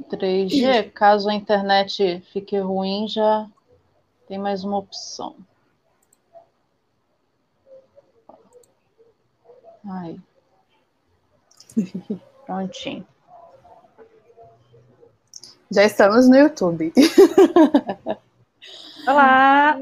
3G, caso a internet fique ruim, já tem mais uma opção. Ai. Prontinho. Já estamos no YouTube. Olá!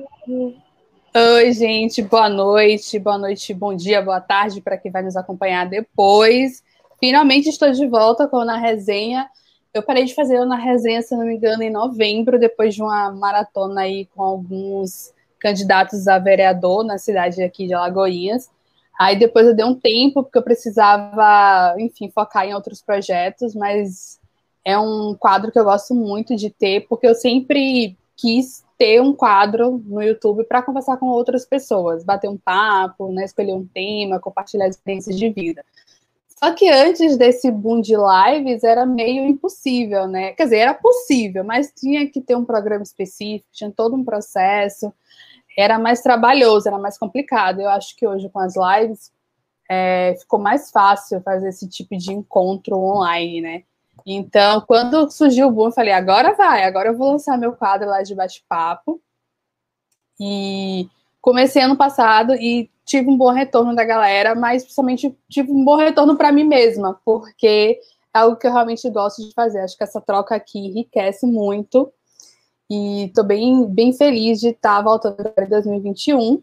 Oi, gente, boa noite, boa noite, bom dia, boa tarde para quem vai nos acompanhar depois. Finalmente estou de volta com Na Resenha. Eu parei de fazer Na Resenha, se não me engano, em novembro, depois de uma maratona aí com alguns candidatos a vereador na cidade aqui de Alagoinhas. Aí depois eu dei um tempo, porque eu precisava, enfim, focar em outros projetos, mas é um quadro que eu gosto muito de ter, porque eu sempre quis ter um quadro no YouTube para conversar com outras pessoas, bater um papo, né, escolher um tema, compartilhar experiências de vida. Só que antes desse boom de lives era meio impossível, né? Quer dizer, era possível, mas tinha que ter um programa específico, tinha todo um processo era mais trabalhoso, era mais complicado. Eu acho que hoje com as lives é, ficou mais fácil fazer esse tipo de encontro online, né? Então, quando surgiu o boom, eu falei, agora vai, agora eu vou lançar meu quadro lá de bate-papo. E comecei ano passado e tive um bom retorno da galera, mas principalmente tive um bom retorno para mim mesma, porque é algo que eu realmente gosto de fazer. Acho que essa troca aqui enriquece muito e estou bem, bem feliz de estar tá voltando para 2021.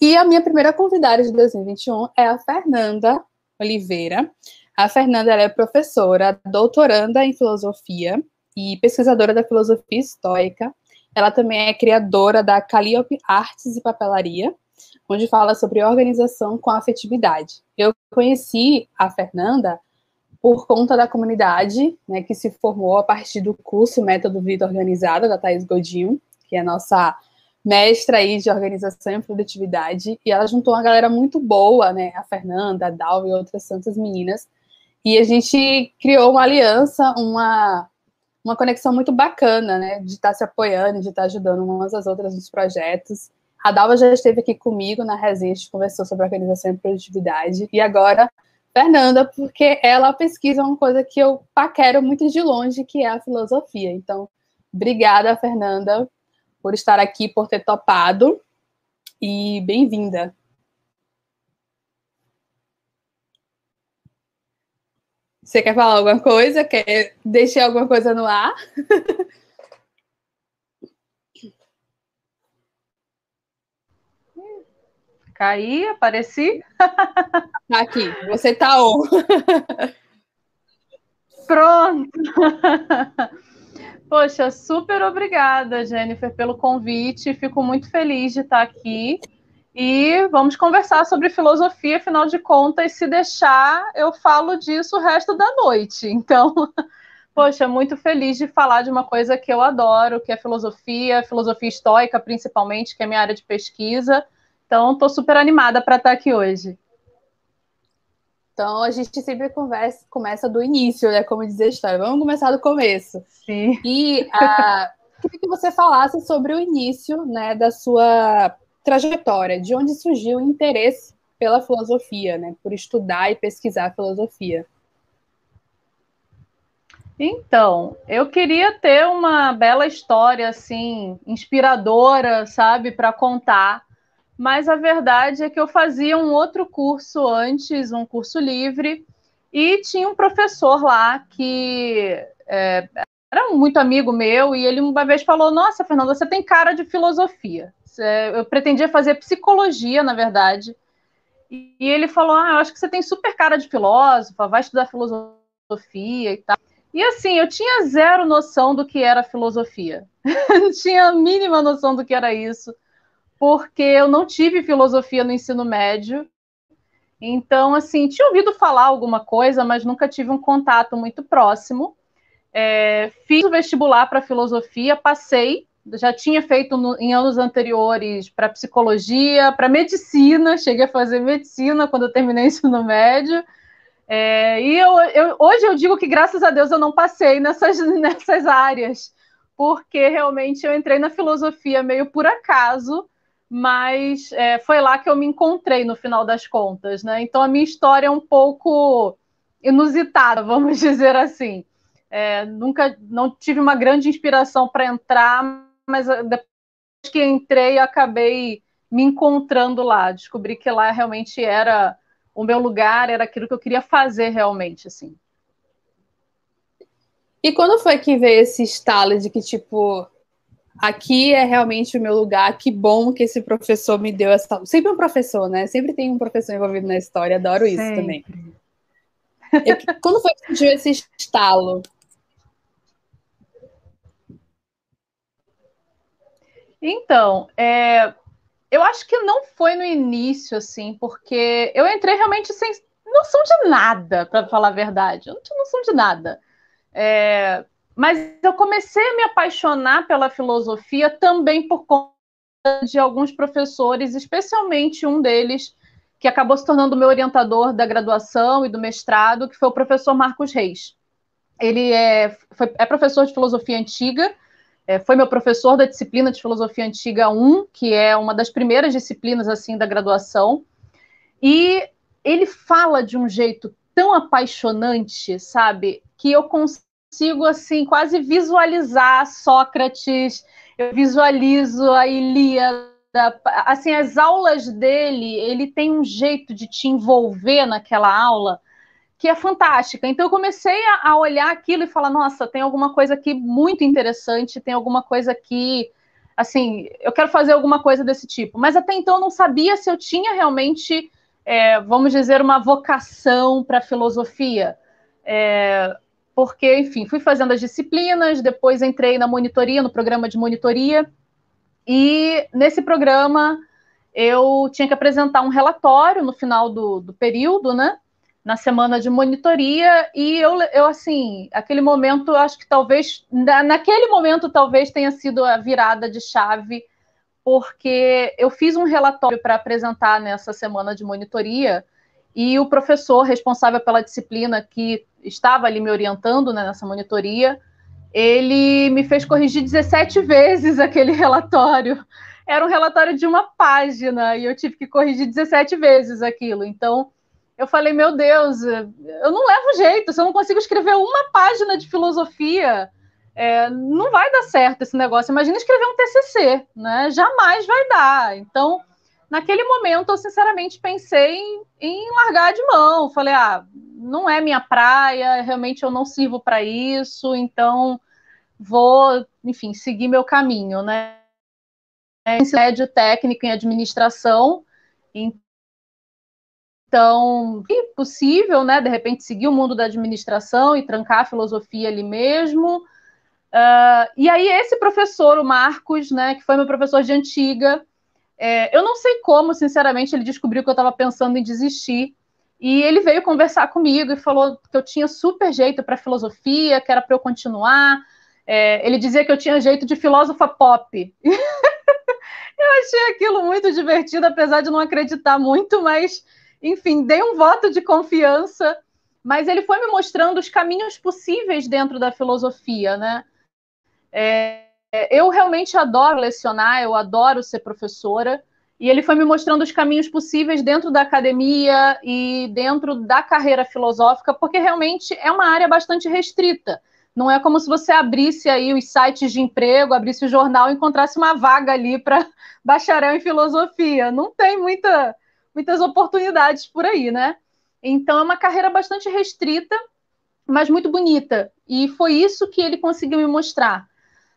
E a minha primeira convidada de 2021 é a Fernanda Oliveira. A Fernanda é professora, doutoranda em filosofia e pesquisadora da filosofia estoica. Ela também é criadora da Calliope Artes e Papelaria, onde fala sobre organização com afetividade. Eu conheci a Fernanda por conta da comunidade, né, que se formou a partir do curso Método Vida Organizada, da Thais Godinho, que é nossa mestra aí de organização e produtividade, e ela juntou uma galera muito boa, né, a Fernanda, a Dal e outras tantas meninas, e a gente criou uma aliança, uma, uma conexão muito bacana, né, de estar tá se apoiando, de estar tá ajudando umas às outras nos projetos. A Dalva já esteve aqui comigo na gente conversou sobre organização e produtividade, e agora Fernanda, porque ela pesquisa uma coisa que eu paquero muito de longe, que é a filosofia. Então, obrigada, Fernanda, por estar aqui, por ter topado. E bem-vinda. Você quer falar alguma coisa? Quer deixar alguma coisa no ar? Caí, apareci. Tá aqui, você tá on. Pronto. Poxa, super obrigada, Jennifer, pelo convite. Fico muito feliz de estar aqui. E vamos conversar sobre filosofia, afinal de contas, se deixar, eu falo disso o resto da noite. Então, poxa, muito feliz de falar de uma coisa que eu adoro, que é filosofia, filosofia estoica, principalmente, que é minha área de pesquisa. Então, estou super animada para estar aqui hoje. Então, a gente sempre conversa, começa do início, né? Como dizer a história. Vamos começar do começo. Sim. E uh, queria que você falasse sobre o início né, da sua trajetória, de onde surgiu o interesse pela filosofia, né? Por estudar e pesquisar filosofia. Então, eu queria ter uma bela história, assim, inspiradora, sabe, para contar mas a verdade é que eu fazia um outro curso antes, um curso livre, e tinha um professor lá que é, era muito amigo meu, e ele uma vez falou: Nossa, Fernanda, você tem cara de filosofia. Eu pretendia fazer psicologia, na verdade. E ele falou: Ah, eu acho que você tem super cara de filósofa, vai estudar filosofia e tal. E assim, eu tinha zero noção do que era filosofia. Não tinha a mínima noção do que era isso porque eu não tive filosofia no ensino médio. Então, assim, tinha ouvido falar alguma coisa, mas nunca tive um contato muito próximo. É, fiz o vestibular para filosofia, passei, já tinha feito no, em anos anteriores para psicologia, para medicina, cheguei a fazer medicina quando eu terminei o ensino médio. É, e eu, eu, hoje eu digo que, graças a Deus, eu não passei nessas, nessas áreas, porque realmente eu entrei na filosofia meio por acaso, mas é, foi lá que eu me encontrei no final das contas, né? Então a minha história é um pouco inusitada, vamos dizer assim. É, nunca, não tive uma grande inspiração para entrar, mas ah, depois que entrei, acabei me encontrando lá. Descobri que lá realmente era o meu lugar, era aquilo que eu queria fazer realmente, assim. E quando foi que veio esse estalo de que, tipo, aqui é realmente o meu lugar, que bom que esse professor me deu essa. Sempre um professor, né? Sempre tem um professor envolvido na história, adoro isso Sempre. também. Eu, quando foi que surgiu esse estalo? Então, é, eu acho que não foi no início, assim, porque eu entrei realmente sem noção de nada, para falar a verdade. Eu não tinha noção de nada. É, mas eu comecei a me apaixonar pela filosofia também por conta de alguns professores, especialmente um deles que acabou se tornando meu orientador da graduação e do mestrado, que foi o professor Marcos Reis. Ele é, foi, é professor de filosofia antiga, é, foi meu professor da disciplina de filosofia antiga 1, que é uma das primeiras disciplinas assim da graduação. E ele fala de um jeito tão apaixonante, sabe, que eu consigo assim quase visualizar Sócrates, eu visualizo a Ilíada, assim as aulas dele, ele tem um jeito de te envolver naquela aula que é fantástica. Então eu comecei a, a, olhar aquilo e falar, nossa, tem alguma coisa aqui muito interessante, tem alguma coisa aqui, assim, eu quero fazer alguma coisa desse tipo. Mas até então eu não sabia se eu tinha realmente, é, vamos dizer, uma vocação para filosofia. É, porque, enfim, fui fazendo as disciplinas, depois entrei na monitoria, no programa de monitoria, e nesse programa eu tinha que apresentar um relatório no final do, do período, né? na semana de monitoria e eu, eu assim, aquele momento, acho que talvez, naquele momento, talvez tenha sido a virada de chave, porque eu fiz um relatório para apresentar nessa semana de monitoria e o professor responsável pela disciplina que estava ali me orientando né, nessa monitoria, ele me fez corrigir 17 vezes aquele relatório. Era um relatório de uma página e eu tive que corrigir 17 vezes aquilo. Então, eu falei, meu Deus, eu não levo jeito, se eu não consigo escrever uma página de filosofia, é, não vai dar certo esse negócio. Imagina escrever um TCC, né? Jamais vai dar. Então, naquele momento, eu sinceramente pensei em, em largar de mão. Falei, ah, não é minha praia, realmente eu não sirvo para isso, então vou, enfim, seguir meu caminho, né? Ensino médio técnico em administração, então, é possível, né, de repente, seguir o mundo da administração e trancar a filosofia ali mesmo. Uh, e aí, esse professor, o Marcos, né, que foi meu professor de antiga, é, eu não sei como, sinceramente, ele descobriu que eu estava pensando em desistir. E ele veio conversar comigo e falou que eu tinha super jeito para filosofia, que era para eu continuar. É, ele dizia que eu tinha jeito de filósofa pop. eu achei aquilo muito divertido, apesar de não acreditar muito, mas enfim, dei um voto de confiança, mas ele foi me mostrando os caminhos possíveis dentro da filosofia, né? É, eu realmente adoro lecionar, eu adoro ser professora, e ele foi me mostrando os caminhos possíveis dentro da academia e dentro da carreira filosófica, porque realmente é uma área bastante restrita. Não é como se você abrisse aí os sites de emprego, abrisse o jornal e encontrasse uma vaga ali para bacharel em filosofia. Não tem muita muitas oportunidades por aí, né? Então é uma carreira bastante restrita, mas muito bonita. E foi isso que ele conseguiu me mostrar.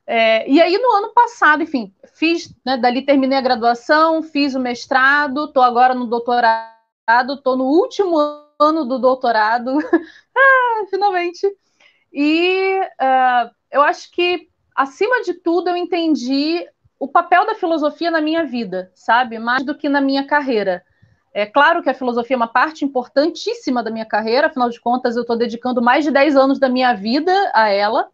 É, e aí, no ano passado, enfim, fiz, né, dali terminei a graduação, fiz o mestrado, estou agora no doutorado, estou no último ano do doutorado, ah, finalmente. E uh, eu acho que, acima de tudo, eu entendi o papel da filosofia na minha vida, sabe? Mais do que na minha carreira. É claro que a filosofia é uma parte importantíssima da minha carreira, afinal de contas, eu estou dedicando mais de 10 anos da minha vida a ela,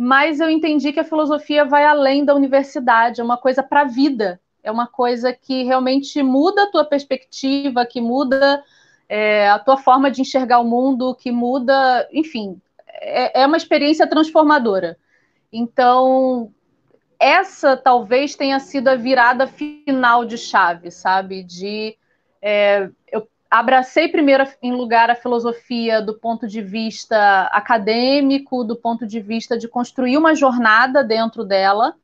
mas eu entendi que a filosofia vai além da universidade, é uma coisa para a vida, é uma coisa que realmente muda a tua perspectiva, que muda é, a tua forma de enxergar o mundo, que muda, enfim, é, é uma experiência transformadora. Então, essa talvez tenha sido a virada final de chave, sabe? De é, eu, abracei primeiro em lugar a filosofia do ponto de vista acadêmico, do ponto de vista de construir uma jornada dentro dela.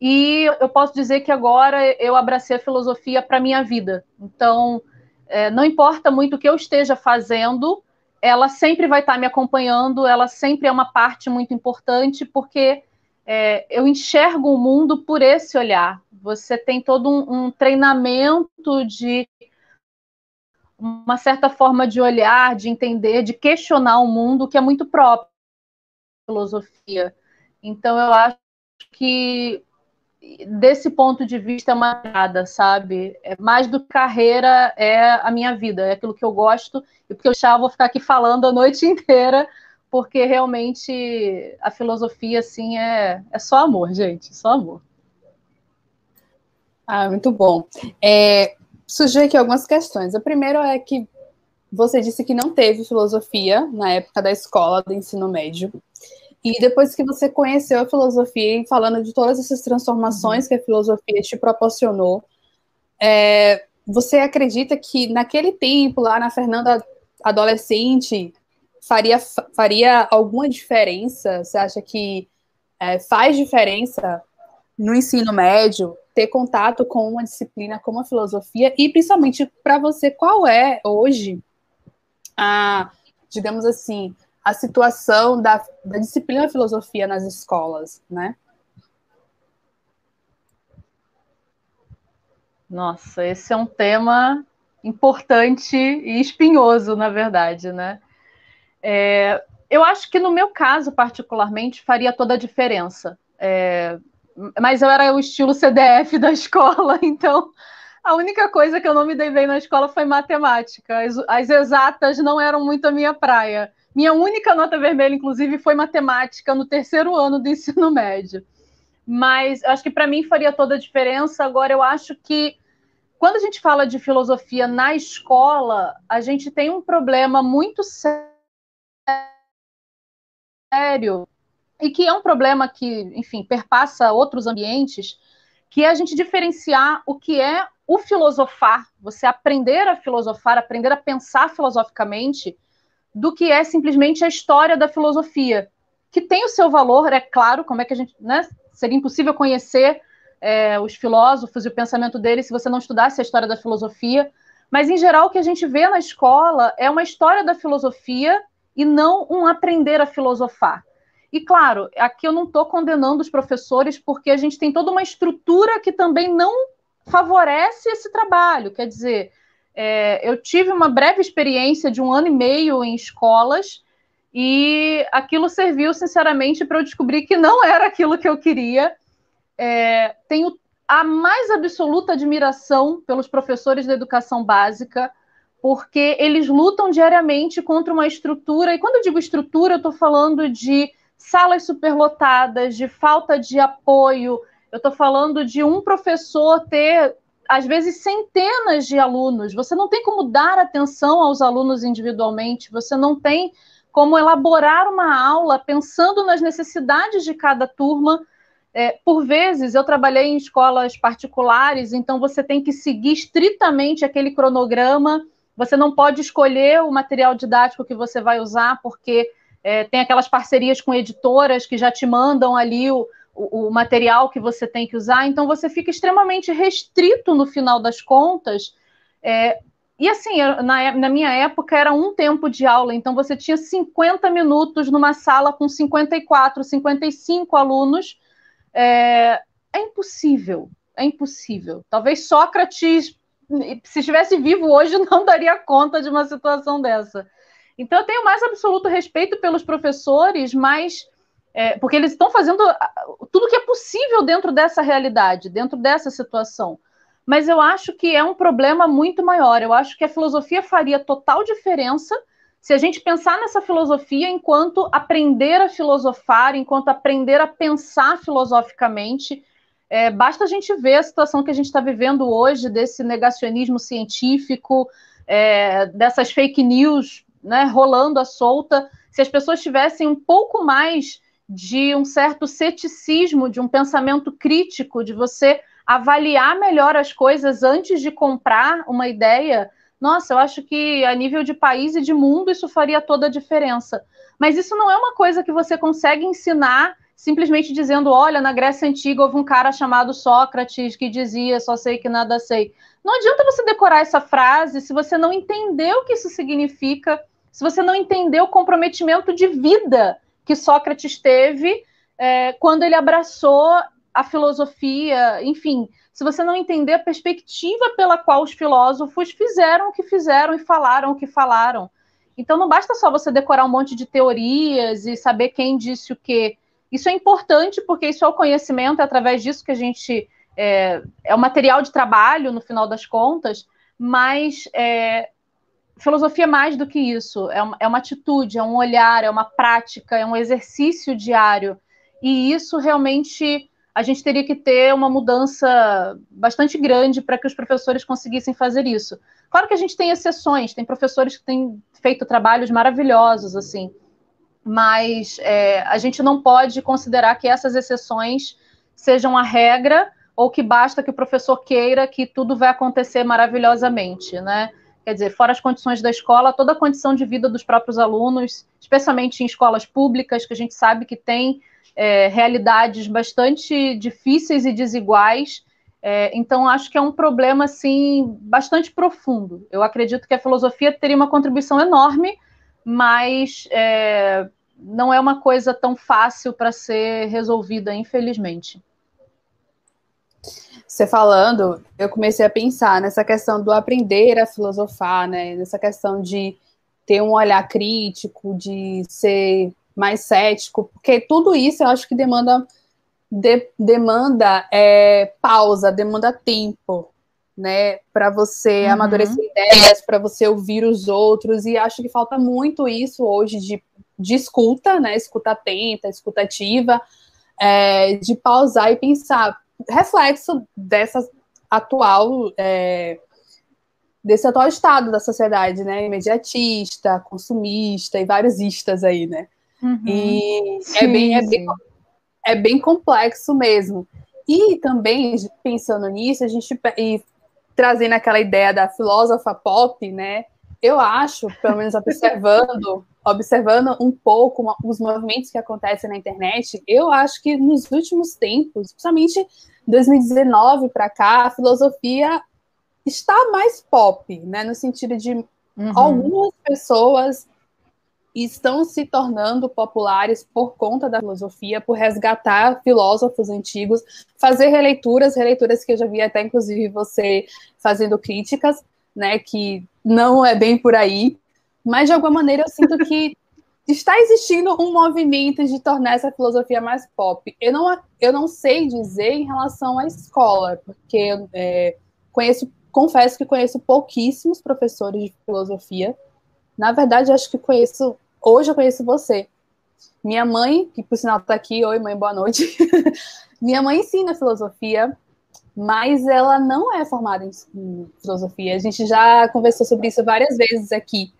E eu posso dizer que agora eu abracei a filosofia para minha vida. Então, é, não importa muito o que eu esteja fazendo, ela sempre vai estar me acompanhando, ela sempre é uma parte muito importante, porque é, eu enxergo o mundo por esse olhar. Você tem todo um, um treinamento de uma certa forma de olhar, de entender, de questionar o mundo que é muito próprio da filosofia. Então eu acho que desse ponto de vista é uma nada, sabe? É mais do que carreira é a minha vida, é aquilo que eu gosto e porque eu já vou ficar aqui falando a noite inteira, porque realmente a filosofia assim é é só amor, gente, só amor. Ah, muito bom. É, surgiu aqui algumas questões. A primeira é que você disse que não teve filosofia na época da escola do ensino médio. E depois que você conheceu a filosofia e falando de todas essas transformações que a filosofia te proporcionou, é, você acredita que naquele tempo, lá na Fernanda adolescente, faria, faria alguma diferença? Você acha que é, faz diferença no ensino médio ter contato com uma disciplina como a filosofia e principalmente para você qual é hoje a, digamos assim, a situação da, da disciplina filosofia nas escolas, né? Nossa, esse é um tema importante e espinhoso, na verdade, né? É, eu acho que no meu caso, particularmente, faria toda a diferença. É, mas eu era o estilo CDF da escola, então a única coisa que eu não me dei bem na escola foi matemática. As, as exatas não eram muito a minha praia. Minha única nota vermelha, inclusive, foi matemática no terceiro ano do ensino médio. Mas acho que para mim faria toda a diferença. Agora, eu acho que quando a gente fala de filosofia na escola, a gente tem um problema muito sério e que é um problema que, enfim, perpassa outros ambientes, que é a gente diferenciar o que é o filosofar, você aprender a filosofar, aprender a pensar filosoficamente, do que é simplesmente a história da filosofia, que tem o seu valor, é claro, como é que a gente, né, seria impossível conhecer é, os filósofos e o pensamento deles se você não estudasse a história da filosofia, mas em geral o que a gente vê na escola é uma história da filosofia e não um aprender a filosofar. E claro, aqui eu não estou condenando os professores, porque a gente tem toda uma estrutura que também não favorece esse trabalho. Quer dizer, é, eu tive uma breve experiência de um ano e meio em escolas e aquilo serviu, sinceramente, para eu descobrir que não era aquilo que eu queria. É, tenho a mais absoluta admiração pelos professores da educação básica, porque eles lutam diariamente contra uma estrutura, e quando eu digo estrutura, eu estou falando de salas superlotadas, de falta de apoio. Eu estou falando de um professor ter, às vezes, centenas de alunos. Você não tem como dar atenção aos alunos individualmente, você não tem como elaborar uma aula pensando nas necessidades de cada turma. É, por vezes, eu trabalhei em escolas particulares, então você tem que seguir estritamente aquele cronograma. Você não pode escolher o material didático que você vai usar, porque é, tem aquelas parcerias com editoras que já te mandam ali o, o, o, material que você tem que usar, então você fica extremamente restrito no final das contas. É, e assim, na, na, minha época era um tempo de aula, então você tinha 50 minutos numa sala com 54, 55 alunos. É, é impossível, é impossível. Talvez Sócrates, se estivesse vivo hoje, não daria conta de uma situação dessa. Então, eu tenho mais absoluto respeito pelos professores, mas. É, porque eles estão fazendo tudo que é possível dentro dessa realidade, dentro dessa situação. Mas eu acho que é um problema muito maior. Eu acho que a filosofia faria total diferença se a gente pensar nessa filosofia enquanto aprender a filosofar, enquanto aprender a pensar filosoficamente. É, basta a gente ver a situação que a gente está vivendo hoje, desse negacionismo científico, é, dessas fake news né, rolando à solta, se as pessoas tivessem um pouco mais de um certo ceticismo, de um pensamento crítico, de você avaliar melhor as coisas antes de comprar uma ideia, nossa, eu acho que a nível de país e de mundo isso faria toda a diferença. Mas isso não é uma coisa que você consegue ensinar simplesmente dizendo: olha, na Grécia Antiga houve um cara chamado Sócrates que dizia só sei que nada sei. Não adianta você decorar essa frase se você não entender o que isso significa, se você não entender o comprometimento de vida que Sócrates teve é, quando ele abraçou a filosofia, enfim, se você não entender a perspectiva pela qual os filósofos fizeram o que fizeram e falaram o que falaram. Então não basta só você decorar um monte de teorias e saber quem disse o quê. Isso é importante porque isso é o conhecimento, é através disso que a gente é, é o material de trabalho no final das contas, mas é, filosofia é mais do que isso, é uma, é uma atitude, é um olhar, é uma prática, é um exercício diário. E isso realmente a gente teria que ter uma mudança bastante grande para que os professores conseguissem fazer isso. Claro que a gente tem exceções, tem professores que têm feito trabalhos maravilhosos, assim, mas é, a gente não pode considerar que essas exceções sejam a regra ou que basta que o professor queira que tudo vai acontecer maravilhosamente, né? Quer dizer, fora as condições da escola, toda a condição de vida dos próprios alunos, especialmente em escolas públicas, que a gente sabe que tem é, realidades bastante difíceis e desiguais. É, então, acho que é um problema assim bastante profundo. Eu acredito que a filosofia teria uma contribuição enorme, mas é, não é uma coisa tão fácil para ser resolvida, infelizmente. Você falando, eu comecei a pensar nessa questão do aprender a filosofar, né? Nessa questão de ter um olhar crítico, de ser mais cético, porque tudo isso eu acho que demanda de, demanda é, pausa, demanda tempo, né, para você uhum. amadurecer ideias, para você ouvir os outros, e acho que falta muito isso hoje de, de escuta, né, escuta atenta, escuta ativa, é, de pausar e pensar, reflexo dessa atual é, desse atual estado da sociedade, né, imediatista, consumista e vários istas aí, né, Uhum. E sim, é, bem, é, bem, é bem complexo mesmo. E também, pensando nisso, a gente e trazendo aquela ideia da filósofa pop, né? Eu acho, pelo menos observando, observando um pouco os movimentos que acontecem na internet, eu acho que nos últimos tempos, principalmente 2019 para cá, a filosofia está mais pop, né? No sentido de uhum. algumas pessoas estão se tornando populares por conta da filosofia, por resgatar filósofos antigos, fazer releituras, releituras que eu já vi até inclusive você fazendo críticas, né, que não é bem por aí, mas de alguma maneira eu sinto que está existindo um movimento de tornar essa filosofia mais pop. Eu não, eu não sei dizer em relação à escola, porque é, conheço, confesso que conheço pouquíssimos professores de filosofia, na verdade, acho que conheço. Hoje eu conheço você. Minha mãe, que por sinal está aqui, oi mãe, boa noite. Minha mãe ensina filosofia, mas ela não é formada em filosofia. A gente já conversou sobre isso várias vezes aqui,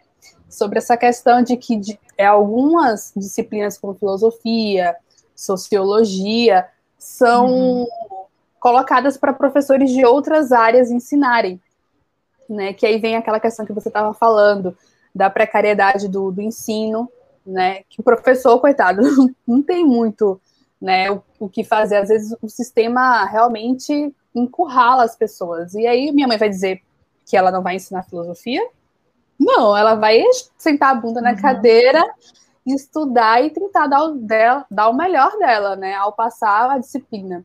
sobre essa questão de que de, é, algumas disciplinas como filosofia, sociologia, são uhum. colocadas para professores de outras áreas ensinarem. Né, que aí vem aquela questão que você estava falando, da precariedade do, do ensino, né? Que o professor, coitado, não, tem muito né, o, o, que fazer. Às vezes o sistema realmente encurrala as pessoas. E aí minha mãe vai dizer que ela não vai ensinar filosofia? Não, ela vai sentar a bunda na uhum. cadeira, estudar e tentar dar o, dela, dar o melhor dela, né? Ao passar a disciplina.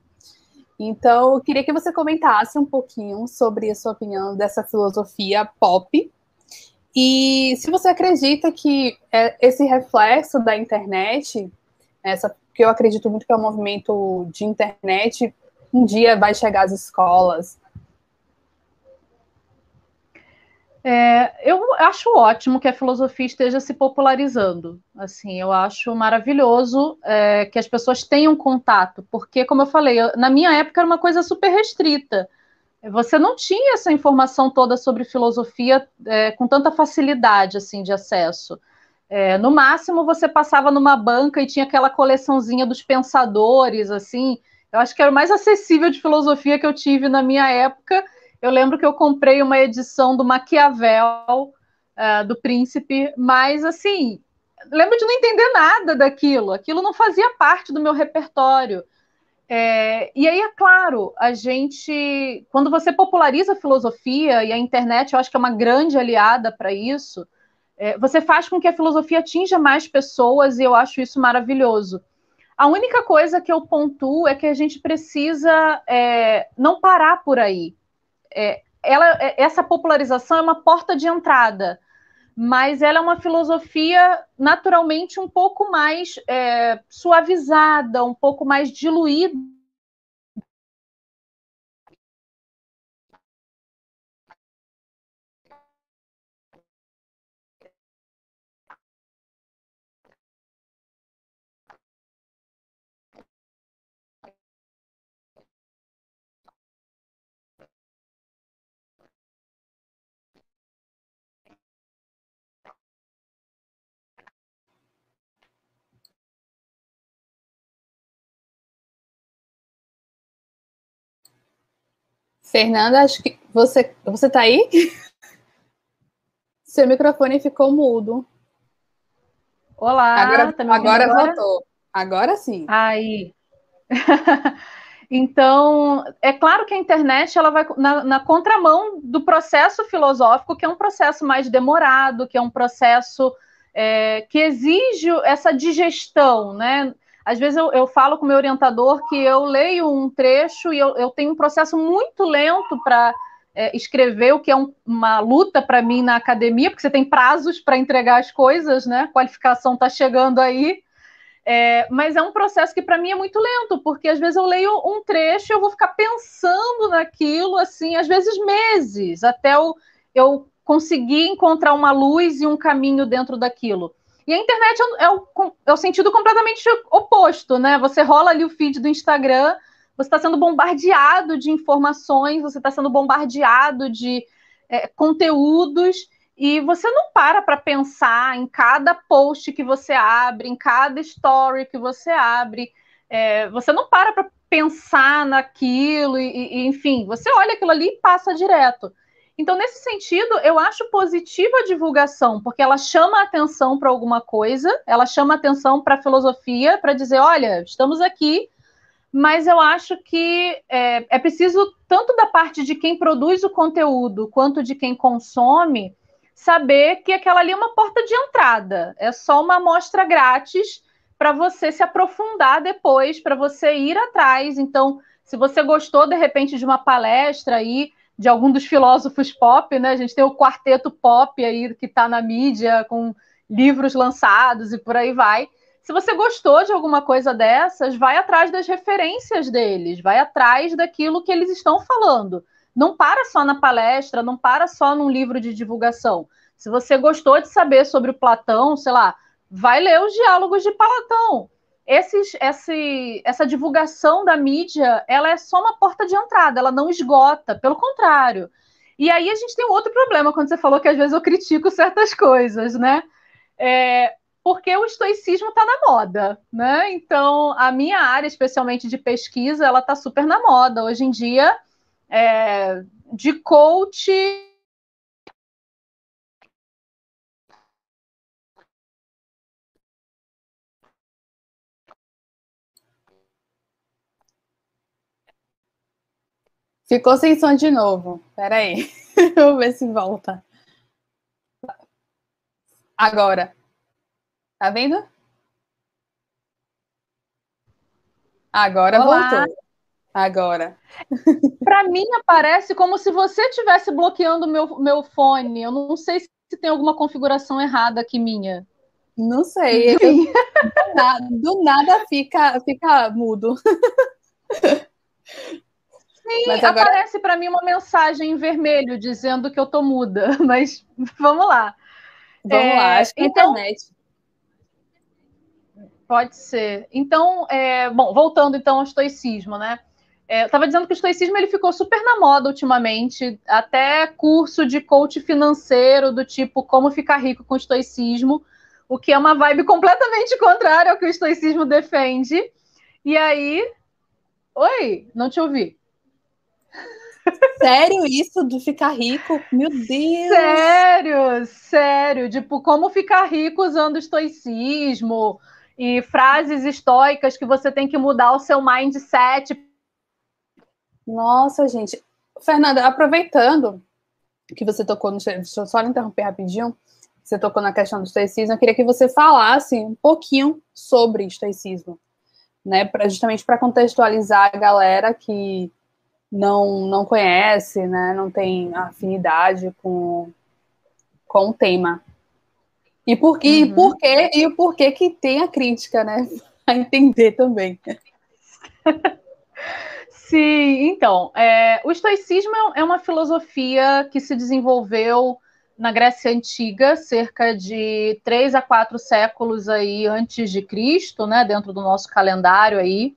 Então, eu queria que você comentasse um pouquinho sobre a sua opinião dessa filosofia pop, e se você acredita que é, esse reflexo da internet, essa, que eu acredito muito que é um movimento de internet, um dia vai chegar às escolas. É, eu acho ótimo que a filosofia esteja se popularizando. Assim, eu acho maravilhoso é, que as pessoas tenham contato, porque, como eu falei, eu, na minha época era uma coisa super restrita. Você não tinha essa informação toda sobre filosofia é, com tanta facilidade assim de acesso. É, no máximo você passava numa banca e tinha aquela coleçãozinha dos pensadores, assim. Eu acho que era o mais acessível de filosofia que eu tive na minha época. Eu lembro que eu comprei uma edição do Maquiavel, uh, do Príncipe, mas assim, lembro de não entender nada daquilo. Aquilo não fazia parte do meu repertório. É, e aí, é claro, a gente, quando você populariza a filosofia, e a internet eu acho que é uma grande aliada para isso, é, você faz com que a filosofia atinja mais pessoas, e eu acho isso maravilhoso. A única coisa que eu pontuo é que a gente precisa é, não parar por aí. É, ela, é, essa popularização é uma porta de entrada mas ela é uma filosofia naturalmente um pouco mais é, suavizada, um pouco mais diluída Fernanda, acho que você você tá aí? Seu microfone ficou mudo. Olá, agora, tá agora, agora voltou. Agora sim. Aí. então, é claro que a internet ela vai na, na, contramão do processo filosófico, que é um processo mais demorado, que é um processo é, que exige essa digestão, né? Às vezes eu, eu falo com o meu orientador que eu leio um trecho e eu, eu tenho um processo muito lento para é, escrever, o que é um, uma luta para mim na academia, porque você tem prazos para entregar as coisas, né? A qualificação está chegando aí. É, mas é um processo que para mim é muito lento, porque às vezes eu leio um trecho e eu vou ficar pensando naquilo, assim, às vezes meses, até eu, eu conseguir encontrar uma luz e um caminho dentro daquilo. E a internet é o, é o sentido completamente oposto, né? Você rola ali o feed do Instagram, você está sendo bombardeado de informações, você está sendo bombardeado de é, conteúdos e você não para para pensar em cada post que você abre, em cada story que você abre. É, você não para para pensar naquilo e, e, enfim, você olha aquilo ali e passa direto. Então, nesse sentido, eu acho positiva a divulgação, porque ela chama atenção para alguma coisa, ela chama atenção para a filosofia, para dizer, olha, estamos aqui, mas eu acho que é, é, preciso, tanto da parte de quem produz o conteúdo, quanto de quem consome, saber que aquela ali é uma porta de entrada, é só uma amostra grátis para você se aprofundar depois, para você ir atrás. Então, se você gostou, de repente, de uma palestra aí, de algum dos filósofos pop, né? A gente tem o quarteto pop aí que está na mídia com livros lançados e por aí vai. Se você gostou de alguma coisa dessas, vai atrás das referências deles, vai atrás daquilo que eles estão falando. Não para só na palestra, não para só num livro de divulgação. Se você gostou de saber sobre o Platão, sei lá, vai ler os diálogos de Platão esses, esse, essa divulgação da mídia, ela é só uma porta de entrada, ela não esgota, pelo contrário. E aí a gente tem um outro problema quando você falou que às vezes eu critico certas coisas, né? É, porque o estoicismo está na moda, né? Então, a minha área, especialmente de pesquisa, ela está super na moda. Hoje em dia, é, de coach Ficou sem som de novo. Pera aí. Vou ver se volta. Agora. Tá vendo? Agora Olá. voltou. Agora. Para mim aparece como se você estivesse bloqueando meu meu fone. Eu não sei se tem alguma configuração errada aqui minha. Não sei. Eu, do, nada, do nada fica fica mudo. Sim, mas agora... aparece para mim uma mensagem em vermelho dizendo que eu tô muda, mas vamos lá. Vamos é, lá, acho que é então, internet. Pode ser. Então, é, bom, voltando então ao estoicismo, né? É, eu estava dizendo que o estoicismo ele ficou super na moda ultimamente, até curso de coach financeiro do tipo como ficar rico com estoicismo, o que é uma vibe completamente contrária ao que o estoicismo defende. E aí Oi, não te ouvi. Sério isso de ficar rico? Meu Deus! Sério, sério. Tipo, como ficar rico usando estoicismo e frases estoicas que você tem que mudar o seu mindset. Nossa, gente. Fernanda, aproveitando que você tocou no. Deixa eu só interromper rapidinho. Você tocou na questão do estoicismo. Eu queria que você falasse um pouquinho sobre estoicismo, né? Pra, justamente para contextualizar a galera que não, não conhece, né, não tem afinidade com, com o tema. E por, uhum. e por quê? E o porquê que tem a crítica, né? A entender também. Sim, então, é, o estoicismo é uma filosofia que se desenvolveu na Grécia Antiga, cerca de três a quatro séculos aí antes de Cristo, né, dentro do nosso calendário aí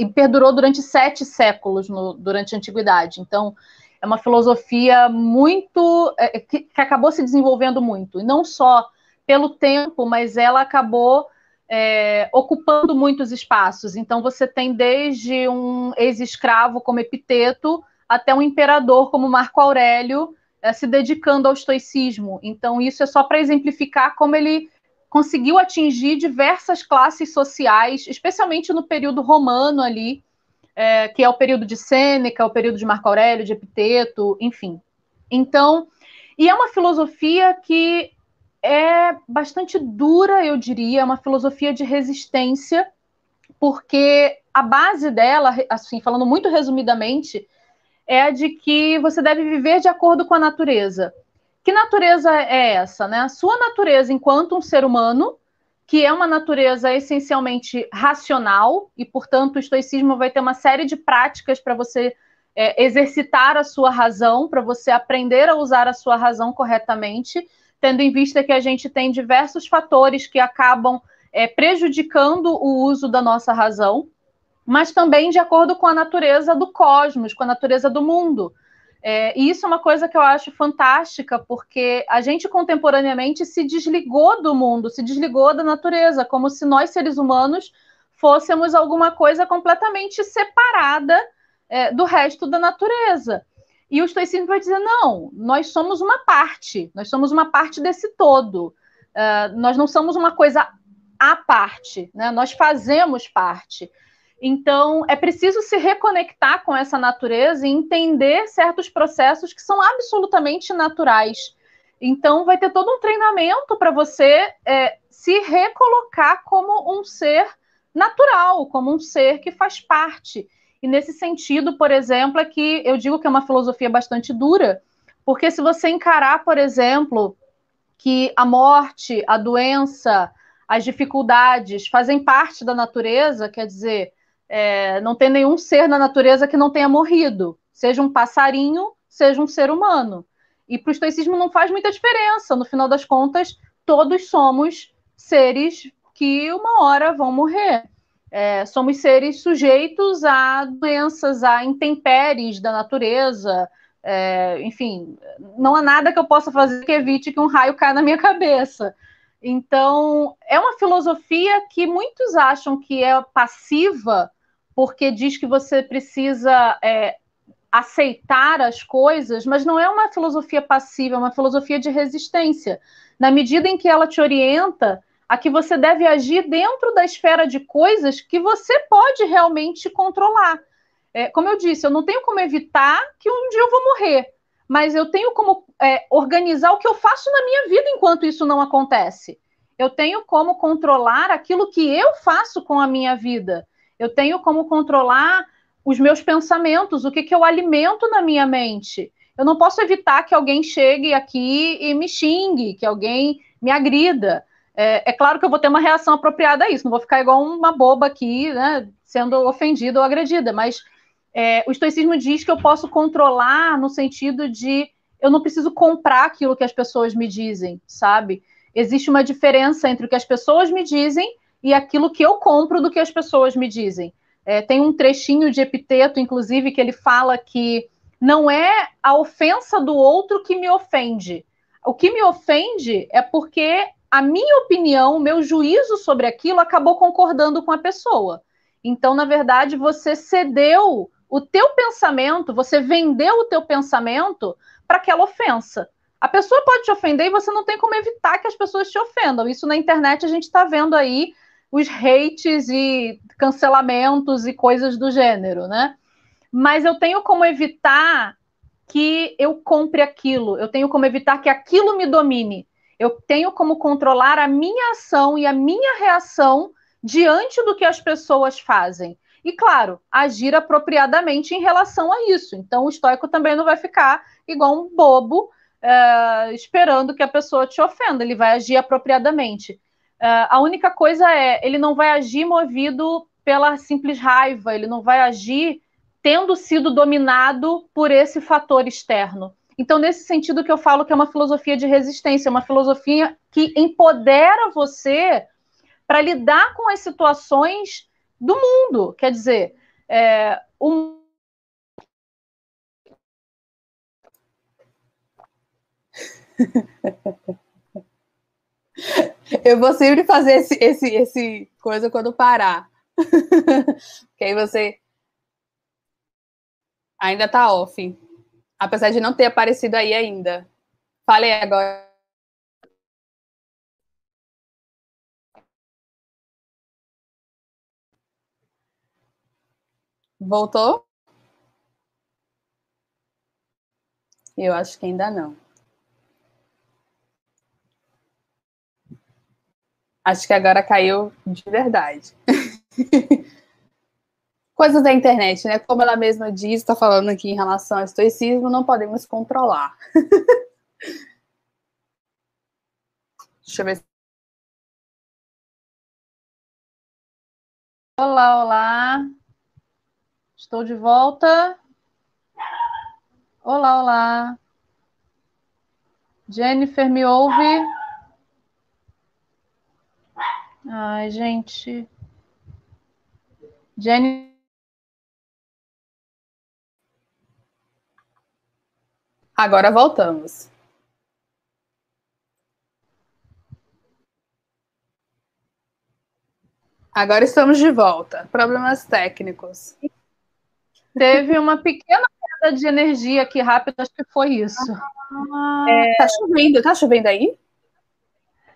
e perdurou durante sete séculos no, durante a antiguidade. Então, é uma filosofia muito é, é, que, que, acabou se desenvolvendo muito, e não só pelo tempo, mas ela acabou é, ocupando muitos espaços. Então, você tem desde um ex-escravo como Epiteto até um imperador como Marco Aurélio é, se dedicando ao estoicismo. Então, isso é só para exemplificar como ele conseguiu atingir diversas classes sociais, especialmente no período romano ali, é, que é o período de Sêneca, o período de Marco Aurélio, de Epiteto, enfim. Então, e é uma filosofia que é bastante dura, eu diria, é uma filosofia de resistência, porque a base dela, assim, falando muito resumidamente, é a de que você deve viver de acordo com a natureza. Que natureza é essa, né? A sua natureza enquanto um ser humano, que é uma natureza essencialmente racional, e, portanto, o estoicismo vai ter uma série de práticas para você é, exercitar a sua razão, para você aprender a usar a sua razão corretamente, tendo em vista que a gente tem diversos fatores que acabam é, prejudicando o uso da nossa razão, mas também de acordo com a natureza do cosmos, com a natureza do mundo. É, e isso é uma coisa que eu acho fantástica, porque a gente contemporaneamente se desligou do mundo, se desligou da natureza, como se nós, seres humanos, fôssemos alguma coisa completamente separada é, do resto da natureza. E o estoicismo vai dizer: não, nós somos uma parte, nós somos uma parte desse todo. Uh, nós não somos uma coisa à parte, né? nós fazemos parte. Então, é preciso se reconectar com essa natureza e entender certos processos que são absolutamente naturais. Então, vai ter todo um treinamento para você é, se recolocar como um ser natural, como um ser que faz parte. E nesse sentido, por exemplo, é que eu digo que é uma filosofia bastante dura, porque se você encarar, por exemplo, que a morte, a doença, as dificuldades fazem parte da natureza, quer dizer, é, não tem nenhum ser na natureza que não tenha morrido, seja um passarinho, seja um ser humano. E para o estoicismo não faz muita diferença. No final das contas, todos somos seres que uma hora vão morrer. É, somos seres sujeitos a doenças, a intempéries da natureza. É, enfim, não há nada que eu possa fazer que evite que um raio caia na minha cabeça. Então, é uma filosofia que muitos acham que é passiva, porque diz que você precisa é, aceitar as coisas, mas não é uma filosofia passiva, é uma filosofia de resistência. Na medida em que ela te orienta a que você deve agir dentro da esfera de coisas que você pode realmente controlar. É, como eu disse, eu não tenho como evitar que um dia eu vou morrer, mas eu tenho como é, organizar o que eu faço na minha vida enquanto isso não acontece. Eu tenho como controlar aquilo que eu faço com a minha vida eu tenho como controlar os meus pensamentos, o que, que eu alimento na minha mente. Eu não posso evitar que alguém chegue aqui e me xingue, que alguém me agrida. É, é, claro que eu vou ter uma reação apropriada a isso, não vou ficar igual uma boba aqui, né, sendo ofendida ou agredida, mas é, o estoicismo diz que eu posso controlar no sentido de eu não preciso comprar aquilo que as pessoas me dizem, sabe? Existe uma diferença entre o que as pessoas me dizem e aquilo que eu compro do que as pessoas me dizem. É, tem um trechinho de epiteto, inclusive, que ele fala que não é a ofensa do outro que me ofende. O que me ofende é porque a minha opinião, o meu juízo sobre aquilo acabou concordando com a pessoa. Então, na verdade, você cedeu o teu pensamento, você vendeu o teu pensamento para aquela ofensa. A pessoa pode te ofender e você não tem como evitar que as pessoas te ofendam. Isso na internet a gente está vendo aí os hates e cancelamentos e coisas do gênero, né? Mas eu tenho como evitar que eu compre aquilo, eu tenho como evitar que aquilo me domine. Eu tenho como controlar a minha ação e a minha reação diante do que as pessoas fazem. E, claro, agir apropriadamente em relação a isso. Então, o estoico também não vai ficar igual um bobo é, esperando que a pessoa te ofenda, ele vai agir apropriadamente. É, a única coisa é, ele não vai agir movido pela simples raiva, ele não vai agir tendo sido dominado por esse fator externo. Então, nesse sentido que eu falo que é uma filosofia de resistência, uma filosofia que empodera você para lidar com as situações do mundo. Quer dizer, é, o Eu vou sempre fazer esse, esse, esse coisa quando parar. Porque aí você ainda tá off. Apesar de não ter aparecido aí ainda. Falei agora. Voltou? Eu acho que ainda não. Acho que agora caiu de verdade. Coisas da internet, né? Como ela mesma diz, está falando aqui em relação ao estoicismo, não podemos controlar. Deixa eu ver. Olá, olá. Estou de volta. Olá, olá. Jennifer, me ouve? Ai, gente. Jenny. Agora voltamos. Agora estamos de volta. Problemas técnicos. Teve uma pequena queda de energia aqui rápida, acho que foi isso. Ah, é... Tá chovendo, tá chovendo aí?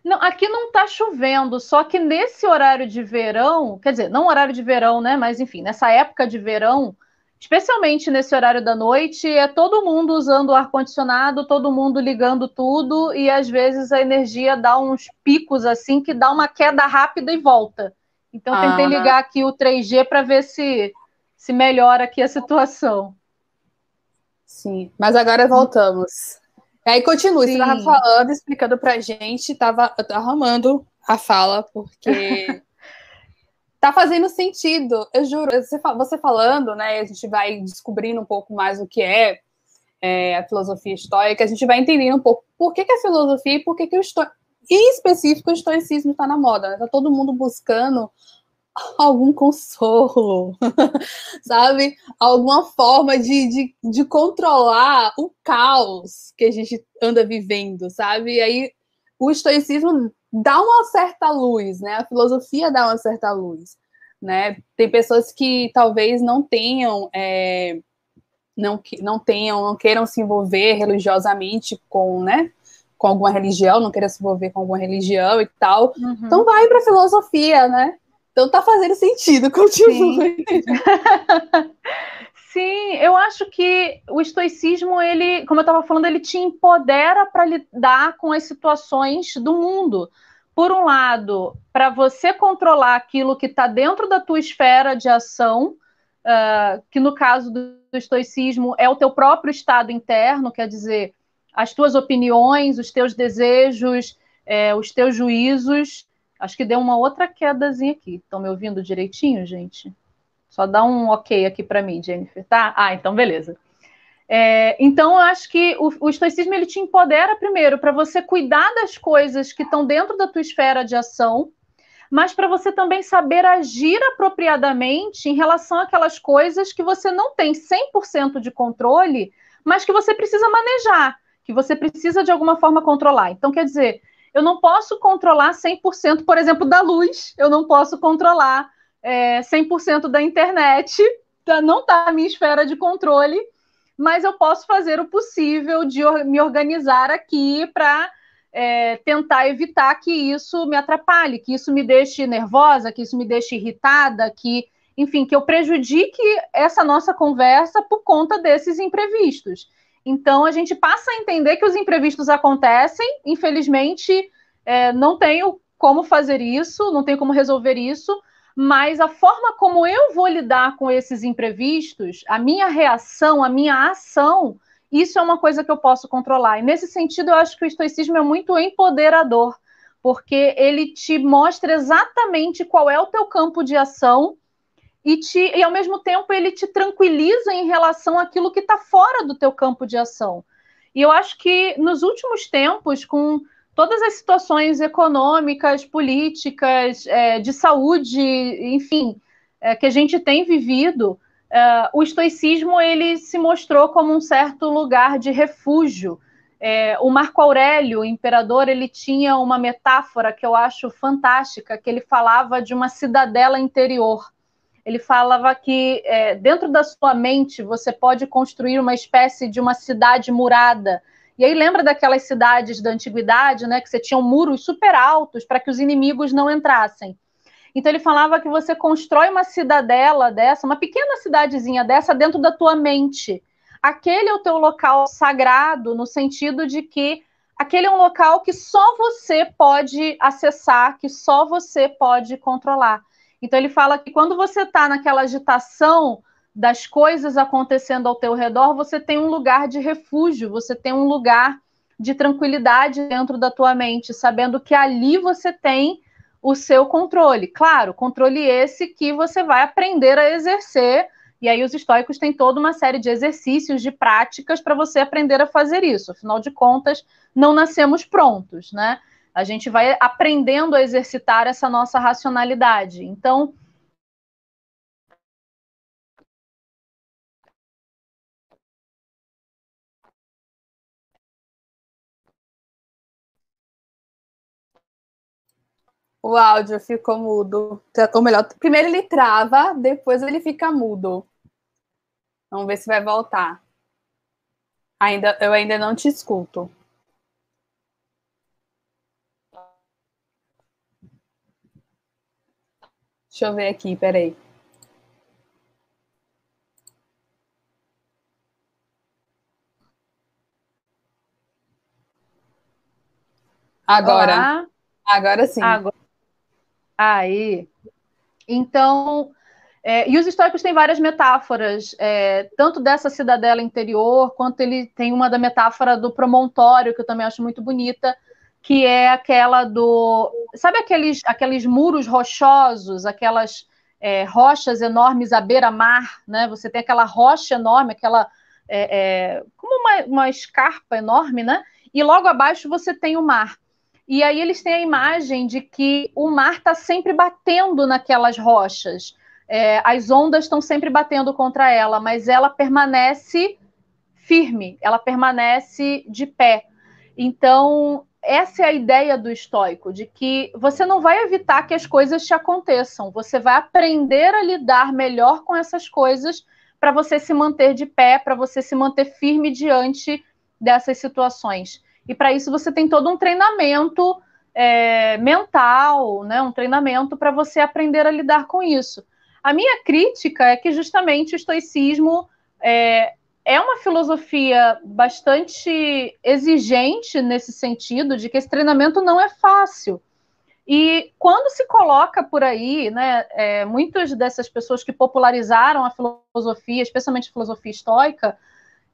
Não, aqui não está chovendo, só que nesse horário de verão, quer dizer, não horário de verão, né? Mas enfim, nessa época de verão, especialmente nesse horário da noite, é todo mundo usando o ar-condicionado, todo mundo ligando tudo, e às vezes a energia dá uns picos assim que dá uma queda rápida e volta. Então ah. tentei ligar aqui o 3G para ver se se melhora aqui a situação. Sim, mas agora voltamos. Aí continua, Sim. você estava falando, explicando pra gente, estava arrumando a fala, porque tá fazendo sentido, eu juro. Você, falando, né, a gente vai descobrindo um pouco mais o que é, é a filosofia estoica, a gente vai entendendo um pouco por que, que a filosofia e por que, que o estoicismo, em específico, o estoicismo está na moda, né? Tá todo mundo buscando algum consolo, sabe? Alguma forma de, de, de, controlar o caos que a gente anda vivendo, sabe? E aí o estoicismo dá uma certa luz, né? A filosofia dá uma certa luz, né? Tem pessoas que talvez não tenham. É, não, não tenham, não queiram se envolver religiosamente com, né, com alguma religião, não queiram se envolver com alguma religião e tal. Uhum. Então vai para a filosofia, né? Então tá fazendo sentido, continue. Sim. Sim, eu acho que o estoicismo, ele, como eu estava falando, ele te empodera para lidar com as situações do mundo. Por um lado, para você controlar aquilo que está dentro da tua esfera de ação, uh, que no caso do, do estoicismo é o teu próprio estado interno, quer dizer, as tuas opiniões, os teus desejos, é, os teus juízos, Acho que deu uma outra quedazinha aqui. Estão me ouvindo direitinho, gente? Só dá um ok aqui para mim, Jennifer, tá? Ah, então beleza. É, então, eu acho que o, o estoicismo ele te empodera primeiro para você cuidar das coisas que estão dentro da tua esfera de ação, mas para você também saber agir apropriadamente em relação àquelas coisas que você não tem 100% de controle, mas que você precisa manejar, que você precisa de alguma forma controlar. Então, quer dizer, eu não posso controlar 100%, por exemplo, da luz, eu não posso controlar é, 100% da internet, tá, não está na minha esfera de controle, mas eu posso fazer o possível de me organizar aqui para é, tentar evitar que isso me atrapalhe, que isso me deixe nervosa, que isso me deixe irritada, que, enfim, que eu prejudique essa nossa conversa por conta desses imprevistos. Então, a gente passa a entender que os imprevistos acontecem, infelizmente, é, não tenho como fazer isso, não tenho como resolver isso, mas a forma como eu vou lidar com esses imprevistos, a minha reação, a minha ação, isso é uma coisa que eu posso controlar. E nesse sentido, eu acho que o estoicismo é muito empoderador, porque ele te mostra exatamente qual é o teu campo de ação e, te, e ao mesmo tempo ele te tranquiliza em relação àquilo que está fora do teu campo de ação. E eu acho que nos últimos tempos, com todas as situações econômicas, políticas, é, de saúde, enfim, é, que a gente tem vivido, é, o estoicismo ele se mostrou como um certo lugar de refúgio. É, o Marco Aurélio, o imperador, ele tinha uma metáfora que eu acho fantástica, que ele falava de uma cidadela interior. Ele falava que é, dentro da sua mente você pode construir uma espécie de uma cidade murada, e aí lembra daquelas cidades da antiguidade, né, que você tinha muros super altos para que os inimigos não entrassem. Então ele falava que você constrói uma cidadela dessa, uma pequena cidadezinha dessa dentro da tua mente. Aquele é o teu local sagrado no sentido de que aquele é um local que só você pode acessar, que só você pode controlar. Então ele fala que quando você está naquela agitação das coisas acontecendo ao teu redor, você tem um lugar de refúgio, você tem um lugar de tranquilidade dentro da tua mente, sabendo que ali você tem o seu controle. Claro, controle esse que você vai aprender a exercer, e aí os estoicos têm toda uma série de exercícios, de práticas para você aprender a fazer isso. Afinal de contas, não nascemos prontos, né? A gente vai aprendendo a exercitar essa nossa racionalidade. Então, O áudio ficou mudo. Ou melhor, primeiro ele trava, depois ele fica mudo. Vamos ver se vai voltar. Ainda, eu ainda não te escuto. Deixa eu ver aqui, peraí. Agora. Olá. Agora sim. Agora. Aí. Então, é, e os históricos têm várias metáforas, é, tanto dessa cidadela interior, quanto ele tem uma da metáfora do promontório, que eu também acho muito bonita, que é aquela do. Sabe aqueles, aqueles muros rochosos, aquelas é, rochas enormes à beira-mar, né? Você tem aquela rocha enorme, aquela. É, é, como uma, uma escarpa enorme, né? E logo abaixo você tem o mar. E aí eles têm a imagem de que o mar está sempre batendo naquelas rochas. É, as ondas estão sempre batendo contra ela, mas ela permanece firme, ela permanece de pé. Então, essa é a ideia do estoico, de que você não vai evitar que as coisas te aconteçam, você vai aprender a lidar melhor com essas coisas para você se manter de pé, para você se manter firme diante dessas situações. E para isso você tem todo um treinamento é, mental, né? um treinamento para você aprender a lidar com isso. A minha crítica é que justamente o estoicismo é, é uma filosofia bastante exigente nesse sentido, de que esse treinamento não é fácil. E quando se coloca por aí, né, é, muitas dessas pessoas que popularizaram a filosofia, especialmente a filosofia estoica,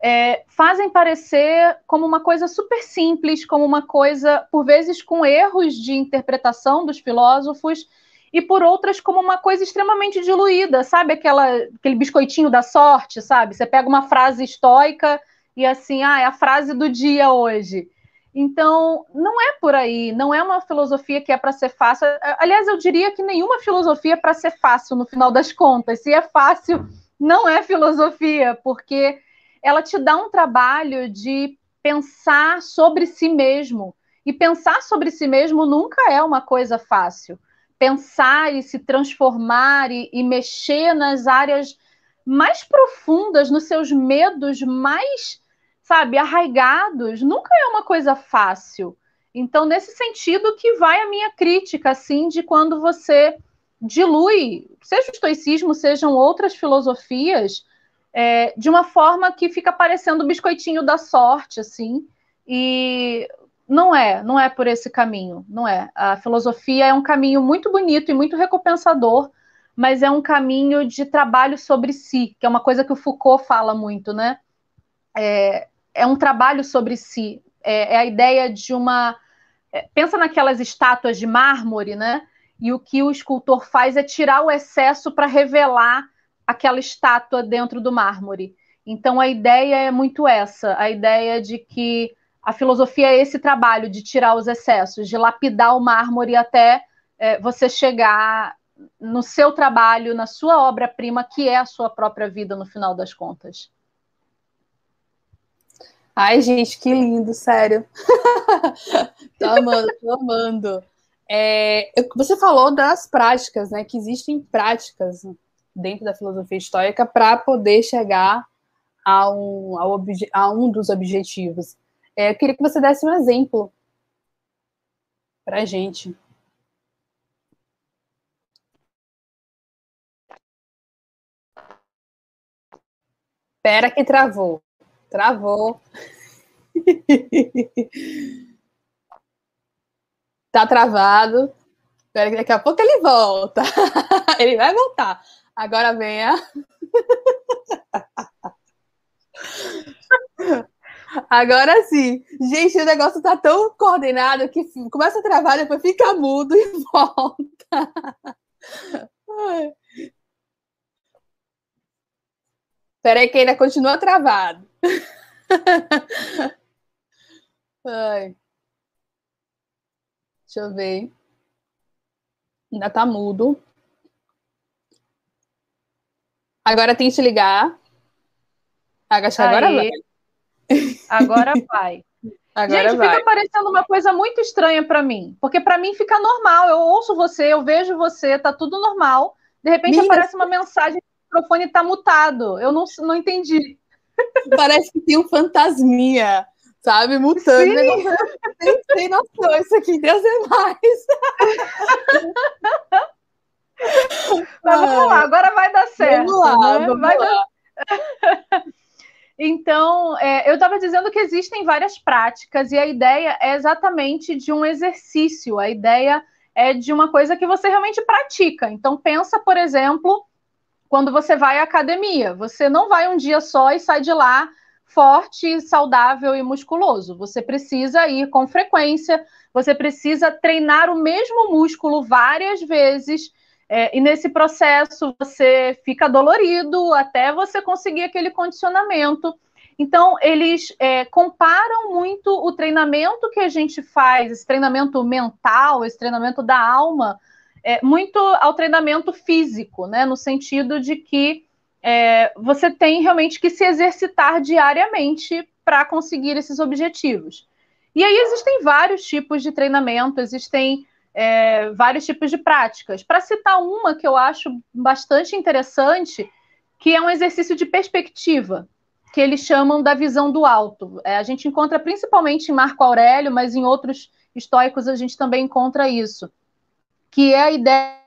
é, fazem parecer como uma coisa super simples, como uma coisa, por vezes, com erros de interpretação dos filósofos, e por outras, como uma coisa extremamente diluída, sabe? Aquela, aquele biscoitinho da sorte, sabe? Você pega uma frase estoica e assim, ah, é a frase do dia hoje. Então, não é por aí, não é uma filosofia que é para ser fácil. Aliás, eu diria que nenhuma filosofia é para ser fácil no final das contas. Se é fácil, não é filosofia, porque ela te dá um trabalho de pensar sobre si mesmo. E pensar sobre si mesmo nunca é uma coisa fácil. Pensar e se transformar e, e mexer nas áreas mais profundas, nos seus medos mais, sabe, arraigados, nunca é uma coisa fácil. Então, nesse sentido que vai a minha crítica, assim, de quando você dilui, seja o estoicismo, sejam outras filosofias, é, de uma forma que fica parecendo o biscoitinho da sorte, assim, e não é, não é por esse caminho, não é. A filosofia é um caminho muito bonito e muito recompensador, mas é um caminho de trabalho sobre si, que é uma coisa que o Foucault fala muito, né? É, é um trabalho sobre si, é, é a ideia de uma. É, pensa naquelas estátuas de mármore, né? E o que o escultor faz é tirar o excesso para revelar aquela estátua dentro do mármore. Então a ideia é muito essa, a ideia de que a filosofia é esse trabalho de tirar os excessos, de lapidar o mármore até é, você chegar no seu trabalho, na sua obra-prima, que é a sua própria vida no final das contas. Ai, gente, que lindo, sério. tô amando, tô amando. É, você falou das práticas, né? Que existem práticas dentro da filosofia estoica para poder chegar a um, a um dos objetivos. É, eu queria que você desse um exemplo para a gente. Espera que travou. Travou. tá travado. Espera que daqui a pouco ele volta. ele vai voltar. Agora venha. Agora sim. Gente, o negócio tá tão coordenado que começa a travar, depois fica mudo e volta. Peraí que ainda continua travado. Ai. Deixa eu ver. Ainda tá mudo. Agora tente ligar. Agachar agora vai. Agora vai. Agora Gente, vai. fica parecendo uma coisa muito estranha para mim, porque para mim fica normal. Eu ouço você, eu vejo você, tá tudo normal. De repente Minha... aparece uma mensagem microfone está mutado. Eu não, não entendi. Parece que tem um fantasminha, sabe? Mutando. Sem, sem noção, isso aqui, Deus é mais. Mas vamos lá, agora vai dar certo. Vamos lá, né? vamos vai lá. Dar... Então, é, eu estava dizendo que existem várias práticas e a ideia é exatamente de um exercício. A ideia é de uma coisa que você realmente pratica. Então, pensa, por exemplo, quando você vai à academia. Você não vai um dia só e sai de lá forte, saudável e musculoso. Você precisa ir com frequência, você precisa treinar o mesmo músculo várias vezes. É, e nesse processo você fica dolorido até você conseguir aquele condicionamento. Então, eles é, comparam muito o treinamento que a gente faz, esse treinamento mental, esse treinamento da alma, é, muito ao treinamento físico, né? No sentido de que é, você tem realmente que se exercitar diariamente para conseguir esses objetivos. E aí existem vários tipos de treinamento, existem é, vários tipos de práticas. Para citar uma que eu acho bastante interessante, que é um exercício de perspectiva, que eles chamam da visão do alto. É, a gente encontra principalmente em Marco Aurélio, mas em outros estoicos a gente também encontra isso que é a ideia.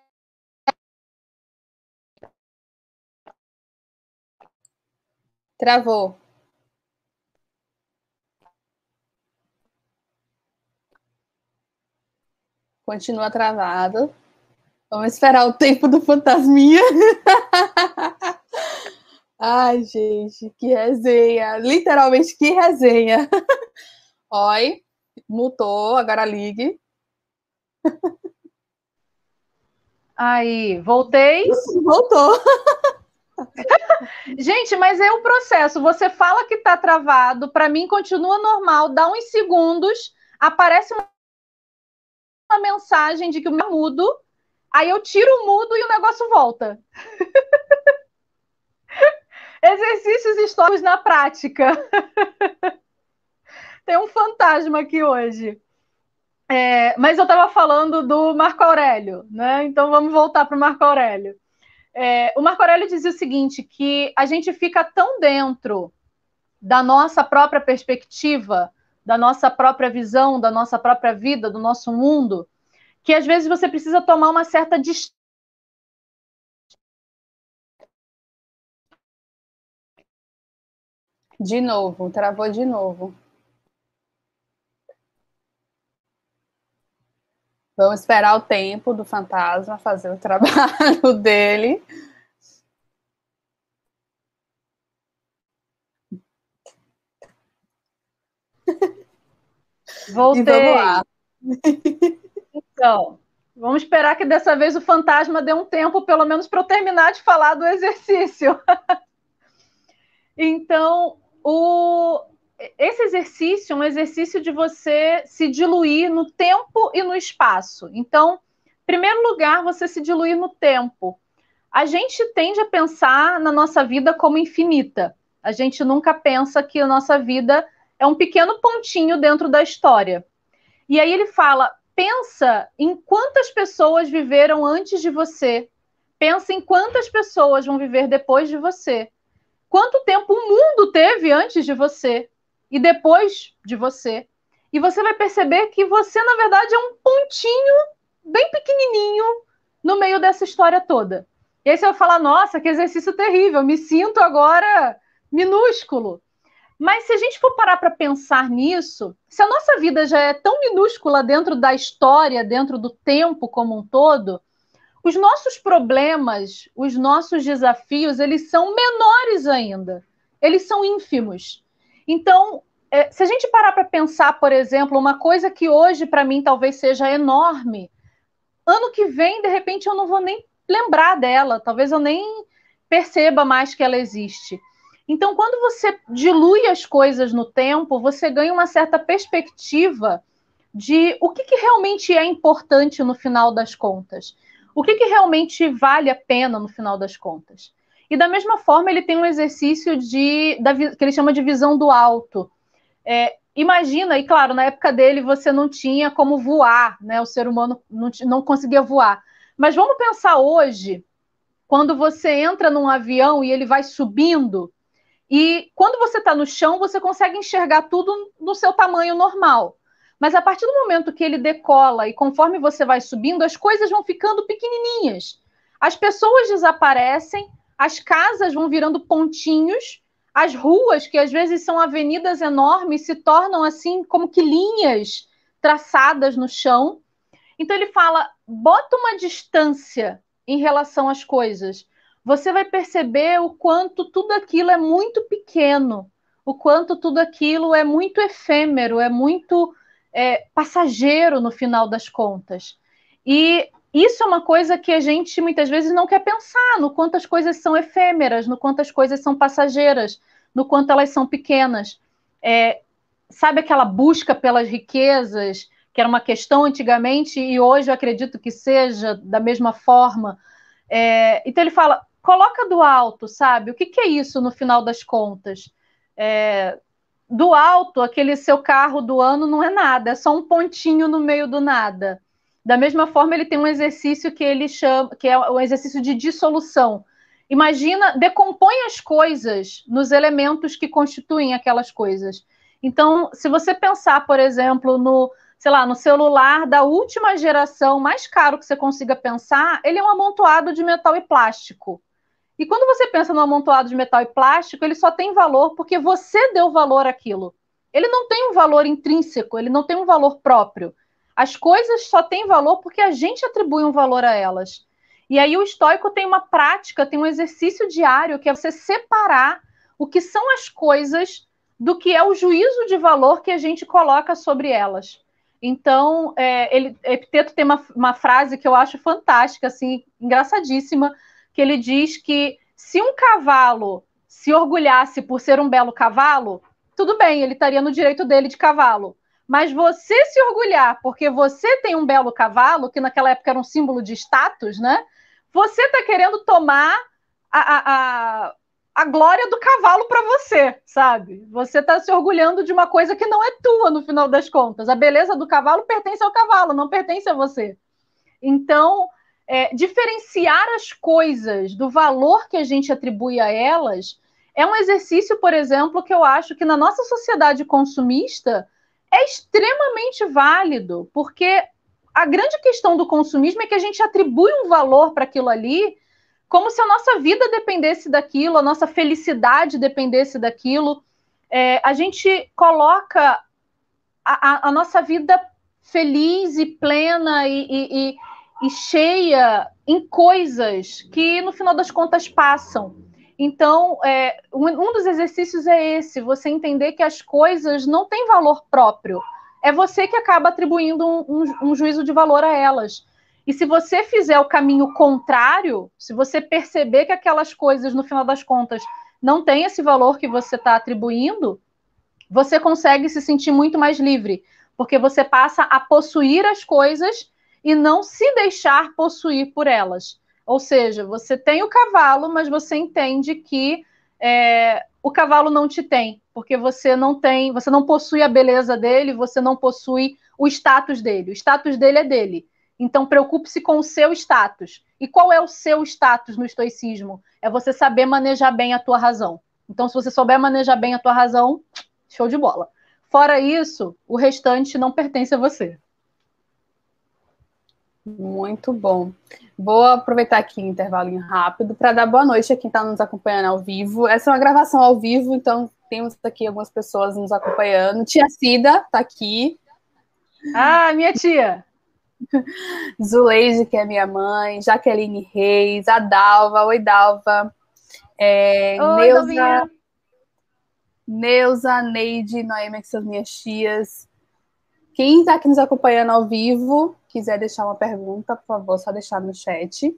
Travou. Continua travado. Vamos esperar o tempo do fantasminha. Ai, gente, que resenha. Literalmente, que resenha. Oi, mutou, agora ligue. Aí, voltei. Voltou. Gente, mas é o processo. Você fala que está travado, para mim continua normal, dá uns segundos, aparece uma mensagem de que o meu mudo, aí eu tiro o mudo e o negócio volta. Exercícios históricos na prática. Tem um fantasma aqui hoje. É, mas eu estava falando do Marco Aurélio, né? Então vamos voltar para o Marco Aurélio. É, o Marco Aurélio dizia o seguinte: que a gente fica tão dentro da nossa própria perspectiva, da nossa própria visão, da nossa própria vida, do nosso mundo, que às vezes você precisa tomar uma certa distância. De novo, travou de novo. Vamos esperar o tempo do fantasma fazer o trabalho dele. Voltei. vamos lá. Então, vamos esperar que dessa vez o fantasma dê um tempo, pelo menos, para eu terminar de falar do exercício. então, o, esse exercício é um exercício de você se diluir no tempo e no espaço. Então, em primeiro lugar, você se diluir no tempo. A gente tende a pensar na nossa vida como infinita. A gente nunca pensa que a nossa vida é um pequeno pontinho dentro da história. E aí ele fala: pensa em quantas pessoas viveram antes de você. Pensa em quantas pessoas vão viver depois de você. Quanto tempo o mundo teve antes de você? e depois de você. E você vai perceber que você, na verdade, é um pontinho bem pequenininho no meio dessa história toda. E aí você vai falar: nossa, que exercício terrível, me sinto agora minúsculo. Mas se a gente for parar para pensar nisso, se a nossa vida já é tão minúscula dentro da história, dentro do tempo como um todo, os nossos problemas, os nossos desafios, eles são menores ainda. Eles são ínfimos. Então, é, se a gente parar para pensar, por exemplo, uma coisa que hoje para mim talvez seja enorme, ano que vem, de repente, eu não vou nem lembrar dela, talvez eu nem perceba mais que ela existe. Então, quando você dilui as coisas no tempo, você ganha uma certa perspectiva de o que, que realmente é importante no final das contas. O que, que realmente vale a pena no final das contas. E da mesma forma, ele tem um exercício de da, que ele chama de visão do alto. É, imagina, e claro, na época dele você não tinha como voar, né? O ser humano não, não conseguia voar. Mas vamos pensar hoje, quando você entra num avião e ele vai subindo, e quando você está no chão, você consegue enxergar tudo no seu tamanho normal. Mas a partir do momento que ele decola e conforme você vai subindo, as coisas vão ficando pequenininhas. As pessoas desaparecem, as casas vão virando pontinhos, as ruas, que às vezes são avenidas enormes, se tornam assim como que linhas traçadas no chão. Então ele fala: bota uma distância em relação às coisas. Você vai perceber o quanto tudo aquilo é muito pequeno, o quanto tudo aquilo é muito efêmero, é muito é, passageiro no final das contas. E isso é uma coisa que a gente muitas vezes não quer pensar no quanto as coisas são efêmeras, no quanto as coisas são passageiras, no quanto elas são pequenas. É, sabe aquela busca pelas riquezas, que era uma questão antigamente e hoje eu acredito que seja da mesma forma. É, então ele fala: coloca do alto, sabe? O que, que é isso no final das contas? É, do alto, aquele seu carro do ano não é nada, é só um pontinho no meio do nada. Da mesma forma, ele tem um exercício que ele chama, que é um exercício de dissolução. Imagina, decompõe as coisas nos elementos que constituem aquelas coisas. Então, se você pensar, por exemplo, no, sei lá, no celular da última geração mais caro que você consiga pensar, ele é um amontoado de metal e plástico. E quando você pensa no amontoado de metal e plástico, ele só tem valor porque você deu valor àquilo. Ele não tem um valor intrínseco, ele não tem um valor próprio. As coisas só têm valor porque a gente atribui um valor a elas. E aí o estoico tem uma prática, tem um exercício diário que é você separar o que são as coisas do que é o juízo de valor que a gente coloca sobre elas. Então, é, ele, Epiteto tem uma, uma frase que eu acho fantástica, assim, engraçadíssima, que ele diz que se um cavalo se orgulhasse por ser um belo cavalo, tudo bem, ele estaria no direito dele de cavalo. Mas você se orgulhar porque você tem um belo cavalo, que naquela época era um símbolo de status, né? Você está querendo tomar a, a, a, glória do cavalo para você, sabe? Você está se orgulhando de uma coisa que não é tua no final das contas. A beleza do cavalo pertence ao cavalo, não pertence a você. Então, é, diferenciar as coisas do valor que a gente atribui a elas é um exercício, por exemplo, que eu acho que na nossa sociedade consumista é extremamente válido, porque a grande questão do consumismo é que a gente atribui um valor para aquilo ali como se a nossa vida dependesse daquilo, a nossa felicidade dependesse daquilo. É, a gente coloca a, a, a, nossa vida feliz e plena e, e, e, cheia em coisas que, no final das contas, passam. Então, é, um, um dos exercícios é esse: você entender que as coisas não têm valor próprio. É você que acaba atribuindo um, um, um juízo de valor a elas. E se você fizer o caminho contrário, se você perceber que aquelas coisas, no final das contas, não têm esse valor que você está atribuindo, você consegue se sentir muito mais livre, porque você passa a possuir as coisas e não se deixar possuir por elas. Ou seja, você tem o cavalo, mas você entende que é, o cavalo não te tem, porque você não tem, você não possui a beleza dele, você não possui o status dele. O status dele é dele. Então, preocupe-se com o seu status. E qual é o seu status no estoicismo? É você saber manejar bem a tua razão. Então, se você souber manejar bem a tua razão, show de bola. Fora isso, o restante não pertence a você. Muito bom. Vou aproveitar aqui um intervalinho rápido para dar boa noite a quem está nos acompanhando ao vivo. Essa é uma gravação ao vivo, então temos aqui algumas pessoas nos acompanhando. Tia Cida está aqui. Ah, minha tia! Zuleide, que é minha mãe, Jaqueline Reis, a Dalva, oi Dalva, é, oi, Neuza. Neuza, Neide, Noemi, que são minhas tias. Quem está aqui nos acompanhando ao vivo, quiser deixar uma pergunta, por favor, só deixar no chat.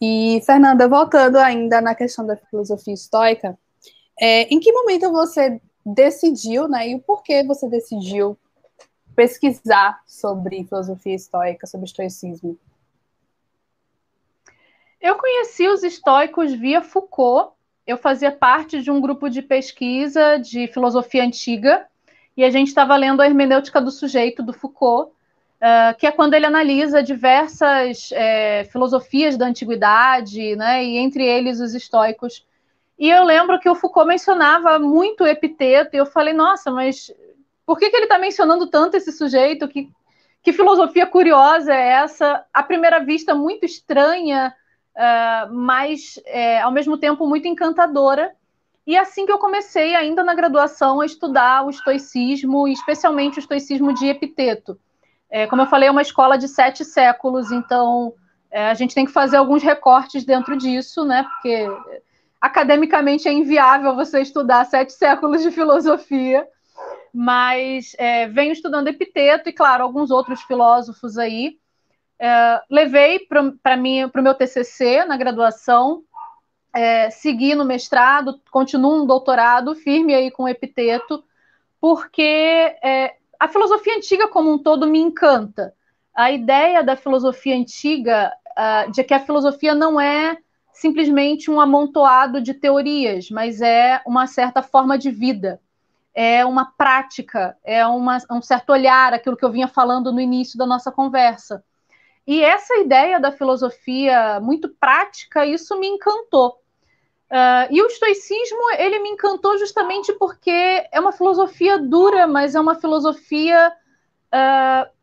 E, Fernanda, voltando ainda na questão da filosofia estoica, é, em que momento você decidiu, né, e o porquê você decidiu pesquisar sobre filosofia estoica, sobre estoicismo? Eu conheci os estoicos via Foucault. Eu fazia parte de um grupo de pesquisa de filosofia antiga e a gente estava lendo a hermenêutica do sujeito do Foucault, uh, que é quando ele analisa diversas é, filosofias da antiguidade, né, e entre eles os estoicos. E eu lembro que o Foucault mencionava muito epiteto, e eu falei, nossa, mas por que, que ele está mencionando tanto esse sujeito? Que, que filosofia curiosa é essa? À primeira vista, muito estranha, uh, mas é, ao mesmo tempo muito encantadora. E assim que eu comecei, ainda na graduação, a estudar o estoicismo, especialmente o estoicismo de Epiteto. É, como eu falei, é uma escola de sete séculos, então é, a gente tem que fazer alguns recortes dentro disso, né? Porque academicamente é inviável você estudar sete séculos de filosofia mas é, venho estudando Epiteto e, claro, alguns outros filósofos aí. É, levei para para o meu TCC na graduação, é, segui no mestrado, continuo no doutorado, firme aí com Epiteto, porque é, a filosofia antiga como um todo me encanta. A ideia da filosofia antiga, uh, de que a filosofia não é simplesmente um amontoado de teorias, mas é uma certa forma de vida é uma prática, é uma, um certo olhar, aquilo que eu vinha falando no início da nossa conversa. E essa ideia da filosofia muito prática, isso me encantou. Uh, e o estoicismo, ele me encantou justamente porque é uma filosofia dura, mas é uma filosofia uh,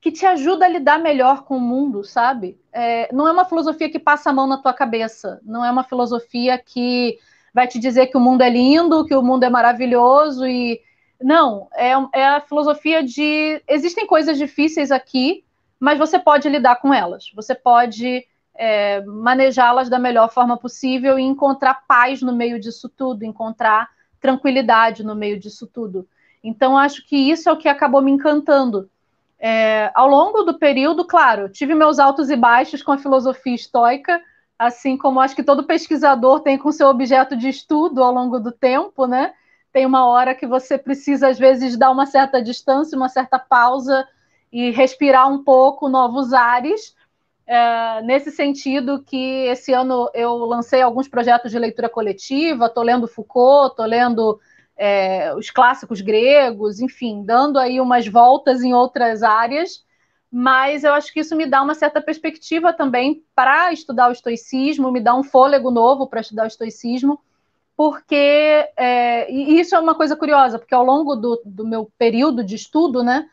que te ajuda a lidar melhor com o mundo, sabe? É, não é uma filosofia que passa a mão na tua cabeça, não é uma filosofia que vai te dizer que o mundo é lindo, que o mundo é maravilhoso e não, é, é a filosofia de existem coisas difíceis aqui, mas você pode lidar com elas, você pode é, manejá-las da melhor forma possível e encontrar paz no meio disso tudo, encontrar tranquilidade no meio disso tudo. Então, acho que isso é o que acabou me encantando. É, ao longo do período, claro, tive meus altos e baixos com a filosofia estoica, assim como acho que todo pesquisador tem com seu objeto de estudo ao longo do tempo, né? Tem uma hora que você precisa, às vezes, dar uma certa distância, uma certa pausa e respirar um pouco novos ares. É, nesse sentido que esse ano eu lancei alguns projetos de leitura coletiva, estou lendo Foucault, estou lendo é, os clássicos gregos, enfim, dando aí umas voltas em outras áreas, mas eu acho que isso me dá uma certa perspectiva também para estudar o estoicismo, me dá um fôlego novo para estudar o estoicismo, porque é, e isso é uma coisa curiosa, porque ao longo do, do meu período de estudo, né,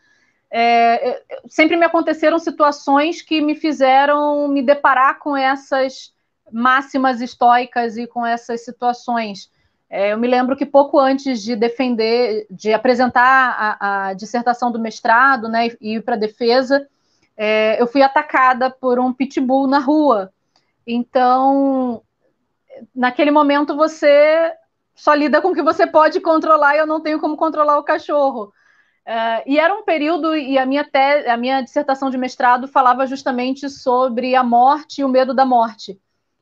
é, sempre me aconteceram situações que me fizeram me deparar com essas máximas estoicas e com essas situações. É, eu me lembro que pouco antes de defender, de apresentar a, a dissertação do mestrado, né, e ir para a defesa, é, eu fui atacada por um pitbull na rua. Então, naquele momento você só lida com o que você pode controlar e eu não tenho como controlar o cachorro. Uh, e era um período, e a minha, te, a minha dissertação de mestrado falava justamente sobre a morte e o medo da morte.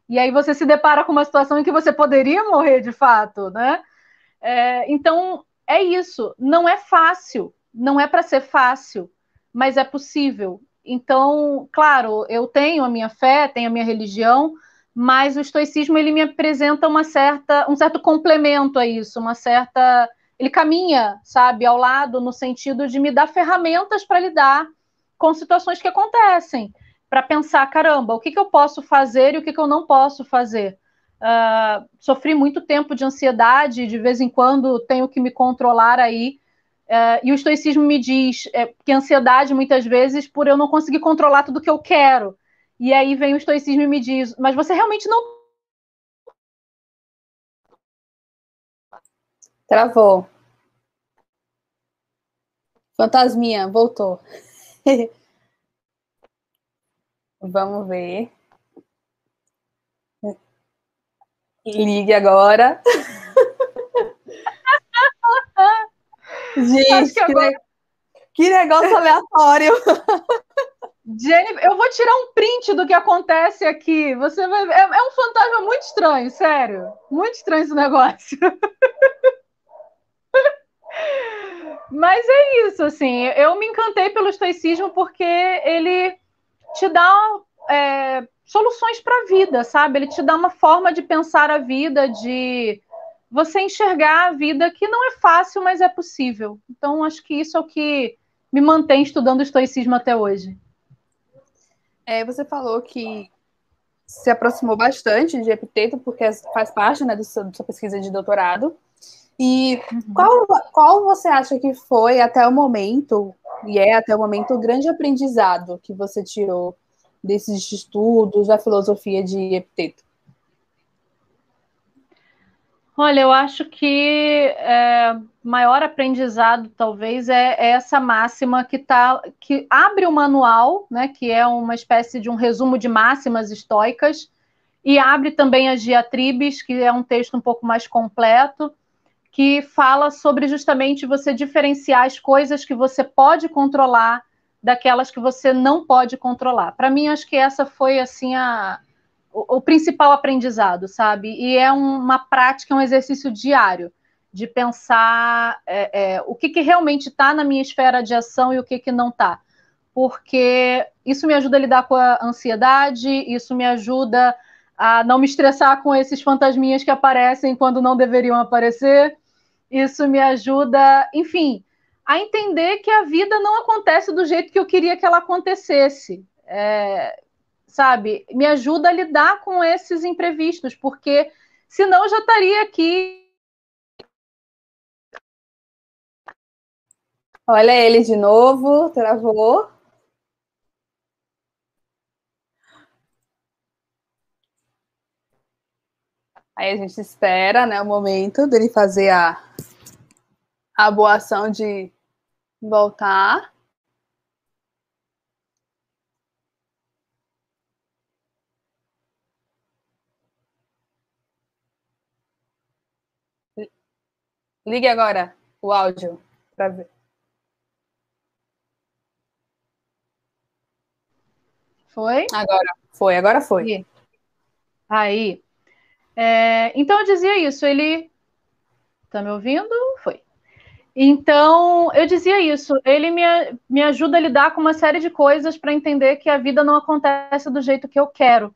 E aí você se depara com uma situação em que você poderia morrer de fato, né? É, então, é isso. Não é fácil, não é para ser fácil, mas é possível. Então, claro, eu tenho a minha fé, tenho a minha religião, mas o estoicismo ele me apresenta uma certa, um certo complemento a isso, uma certa ele caminha, sabe, ao lado no sentido de me dar ferramentas para lidar com situações que acontecem, para pensar, caramba, o que, que eu posso fazer e o que, que eu não posso fazer. Uh, sofri muito tempo de ansiedade, de vez em quando tenho que me controlar aí. Uh, e o estoicismo me diz é, que ansiedade, muitas vezes, por eu não conseguir controlar tudo que eu quero. E aí vem o estoicismo e me diz, mas você realmente não Travou. Fantasminha, voltou. Vamos ver. Ligue agora. Gente, que, agora... que, negócio aleatório. Jenny, eu vou tirar um print do que acontece aqui. Você vai é, é um fantasma muito estranho, sério. Muito estranho esse negócio. Mas é isso, assim, eu me encantei pelo estoicismo porque ele te dá é, soluções para a vida, sabe? Ele te dá uma forma de pensar a vida, de você enxergar a vida que não é fácil, mas é possível. Então, acho que isso é o que me mantém estudando estoicismo até hoje. É, você falou que se aproximou bastante de Epiteto, porque faz parte né, da sua, da sua pesquisa de doutorado. E uhum. qual, qual você acha que foi até o momento, e é até o momento, o grande aprendizado que você tirou desses estudos da filosofia de Epiteto? Olha, eu acho que é, maior aprendizado talvez é, é, essa máxima que tá, que abre o manual, né, que é uma espécie de um resumo de máximas estoicas, e abre também as diatribes, que é um texto um pouco mais completo, que fala sobre justamente você diferenciar as coisas que você pode controlar daquelas que você não pode controlar. Para mim, acho que essa foi assim a, o, o principal aprendizado, sabe? E é um, uma prática, um exercício diário de pensar é, é, o que, que realmente está na minha esfera de ação e o que, que não está. Porque isso me ajuda a lidar com a ansiedade, isso me ajuda a não me estressar com esses fantasminhas que aparecem quando não deveriam aparecer. Isso me ajuda, enfim, a entender que a vida não acontece do jeito que eu queria que ela acontecesse. É, sabe? Me ajuda a lidar com esses imprevistos, porque senão eu já estaria aqui. Olha ele de novo, travou. Aí a gente espera, né, o momento dele fazer a, a boa ação de voltar. Ligue agora o áudio para ver. Foi? Agora foi, agora foi. Aí. É, então eu dizia isso, ele. Tá me ouvindo? Foi. Então, eu dizia isso. Ele me, me ajuda a lidar com uma série de coisas para entender que a vida não acontece do jeito que eu quero.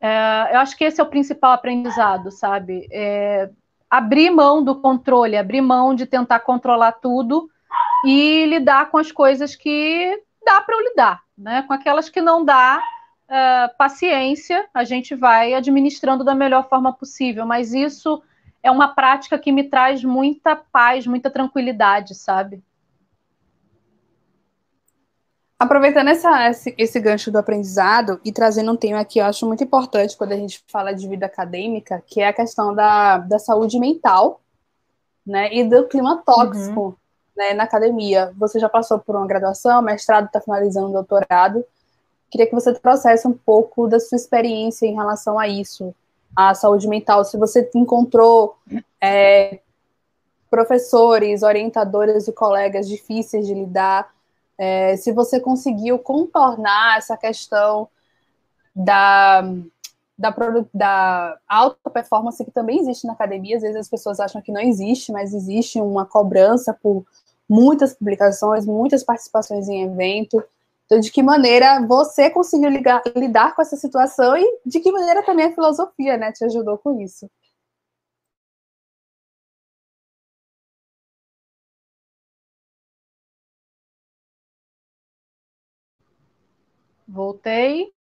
É, eu acho que esse é o principal aprendizado, sabe? É, abrir mão do controle, abrir mão de tentar controlar tudo e lidar com as coisas que dá para eu lidar, né? Com aquelas que não dá, uh, paciência, a gente vai administrando da melhor forma possível, mas isso é uma prática que me traz muita paz, muita tranquilidade, sabe? Aproveitando essa, esse, esse, gancho do aprendizado e trazendo um tema que eu acho muito importante quando a gente fala de vida acadêmica, que é a questão da, da saúde mental né, e do clima tóxico uhum. né, na academia. Você já passou por uma graduação, mestrado, está finalizando o doutorado. Queria que você trouxesse um pouco da sua experiência em relação a isso, a saúde mental. Se você encontrou é, professores, orientadores e colegas difíceis de lidar, é, se você conseguiu contornar essa questão da, da, da alta performance que também existe na academia. Às vezes as pessoas acham que não existe, mas existe uma cobrança por muitas publicações, muitas participações em evento. Então, de que maneira você conseguiu ligar, lidar com essa situação e de que maneira também a filosofia né, te ajudou com isso? Voltei.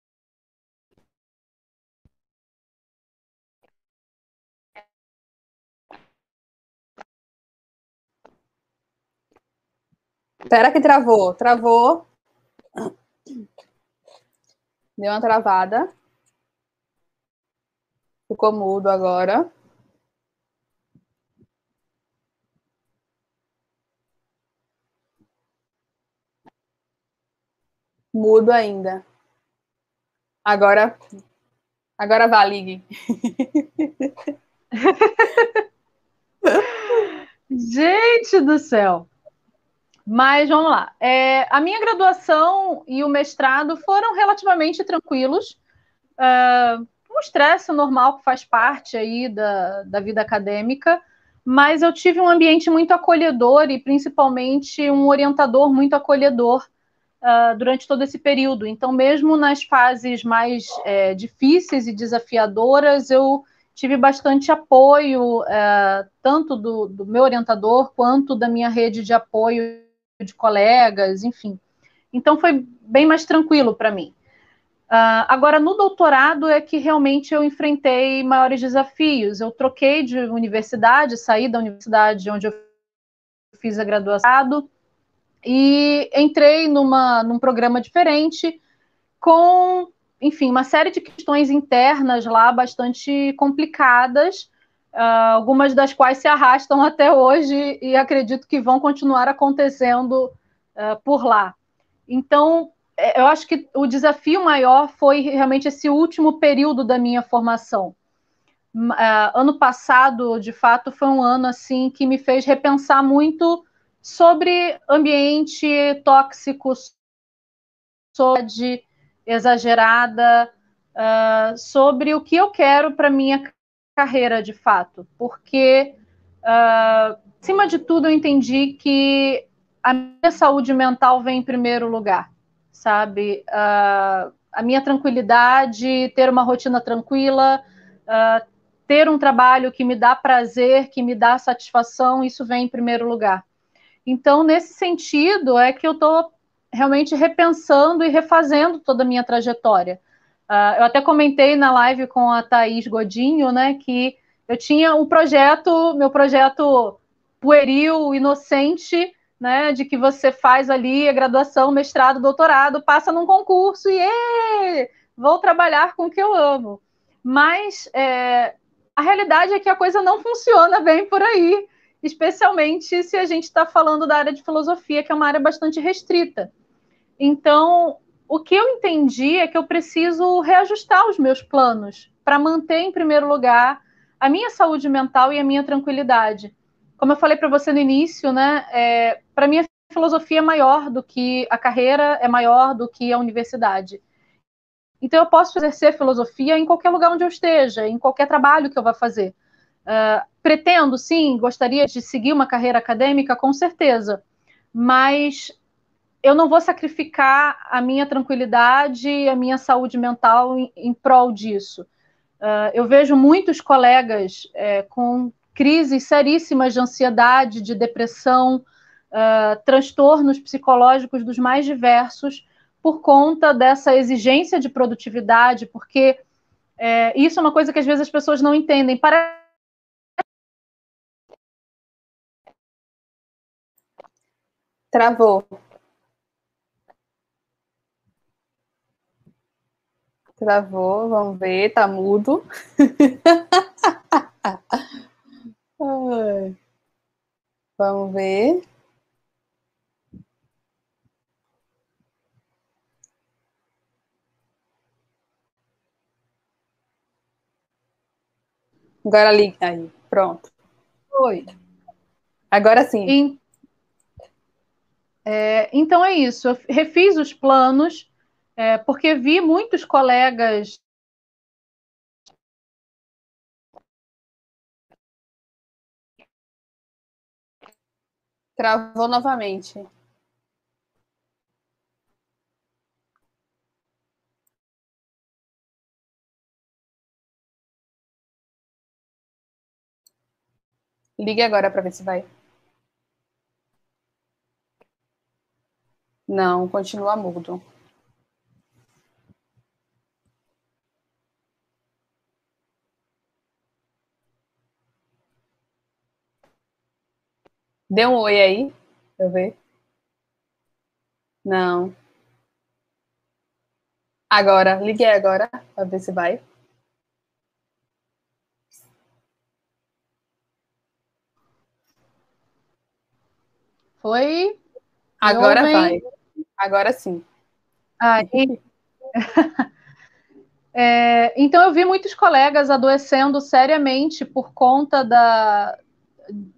Espera que travou, travou. Deu uma travada. Ficou mudo agora. Mudo ainda. Agora, agora vá, ligue. Gente do céu. Mas vamos lá. É, a minha graduação e o mestrado foram relativamente tranquilos. Uh, um estresse normal que faz parte aí da, da vida acadêmica, mas eu tive um ambiente muito acolhedor e principalmente um orientador muito acolhedor uh, durante todo esse período. Então, mesmo nas fases mais é, difíceis e desafiadoras, eu tive bastante apoio, uh, tanto do, do meu orientador quanto da minha rede de apoio de colegas, enfim. Então foi bem mais tranquilo para mim. Uh, agora, no doutorado é que realmente eu enfrentei maiores desafios. Eu troquei de universidade, saí da universidade onde eu fiz a graduação e entrei numa, num programa diferente com, enfim, uma série de questões internas lá bastante complicadas, algumas das quais se arrastam até hoje e acredito que vão continuar acontecendo uh, por lá. Então, é, eu acho que o desafio maior foi realmente esse último período da minha formação. Uh, ano passado, de fato, foi um ano assim que me fez repensar muito sobre ambiente tóxico, sobre exagerada, sobre o que eu quero para minha carreira de fato, porque, uh, acima de tudo, eu entendi que a minha saúde mental vem em primeiro lugar, sabe? Uh, a minha tranquilidade, ter uma rotina tranquila, uh, ter um trabalho que me dá prazer, que me dá satisfação, isso vem em primeiro lugar. Então, nesse sentido, é que eu estou realmente repensando e refazendo toda a minha trajetória. Uh, eu até comentei na live com a Thaís Godinho, né, que eu tinha um projeto, meu projeto pueril, inocente, né, de que você faz ali a graduação, mestrado, doutorado, passa num concurso e vou trabalhar com o que eu amo. Mas é, a realidade é que a coisa não funciona bem por aí, especialmente se a gente está falando da área de filosofia, que é uma área bastante restrita. Então, o que eu entendi é que eu preciso reajustar os meus planos para manter, em primeiro lugar, a minha saúde mental e a minha tranquilidade. Como eu falei para você no início, né, é, para mim a filosofia é maior do que a carreira, é maior do que a universidade. Então eu posso exercer filosofia em qualquer lugar onde eu esteja, em qualquer trabalho que eu vá fazer. Uh, pretendo, sim, gostaria de seguir uma carreira acadêmica, com certeza, mas eu não vou sacrificar a minha tranquilidade a minha saúde mental em, em prol disso. Uh, eu vejo muitos colegas é, com crises seríssimas de ansiedade, de depressão, uh, transtornos psicológicos dos mais diversos, por conta dessa exigência de produtividade, porque é, isso é uma coisa que às vezes as pessoas não entendem. Parece Travou. Travou, vamos ver, tá mudo. vamos ver. Agora liga aí, pronto. Oi. Agora sim. É, então é isso. Eu refiz os planos é, porque vi muitos colegas Travou novamente. Ligue agora para ver se vai. Não, continua mudo. Dê um oi aí, eu ver. Não. Agora, liguei agora, para ver se vai. Foi? Agora vai. Agora sim. Aí. é, então eu vi muitos colegas adoecendo seriamente por conta da,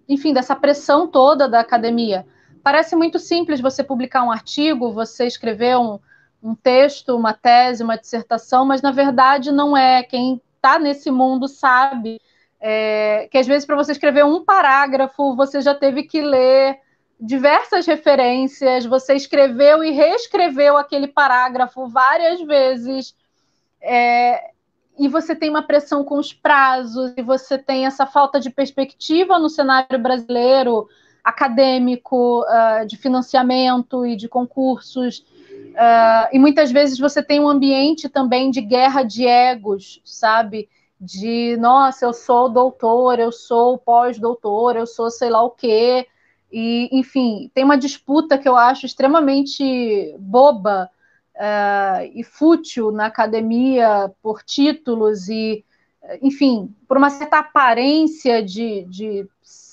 enfim, dessa pressão toda da academia. Parece muito simples você publicar um artigo, você escrever um, um texto, uma tese, uma dissertação, mas na verdade não é. Quem está nesse mundo sabe é, que às vezes para você escrever um parágrafo você já teve que ler diversas referências, você escreveu e reescreveu aquele parágrafo várias vezes. É, e você tem uma pressão com os prazos, e você tem essa falta de perspectiva no cenário brasileiro acadêmico, uh, de financiamento e de concursos. Uh, e muitas vezes você tem um ambiente também de guerra de egos, sabe? De, nossa, eu sou doutor, eu sou pós-doutor, eu sou sei lá o quê. E, enfim, tem uma disputa que eu acho extremamente boba uh, e fútil na academia por títulos e, enfim, por uma certa aparência de, de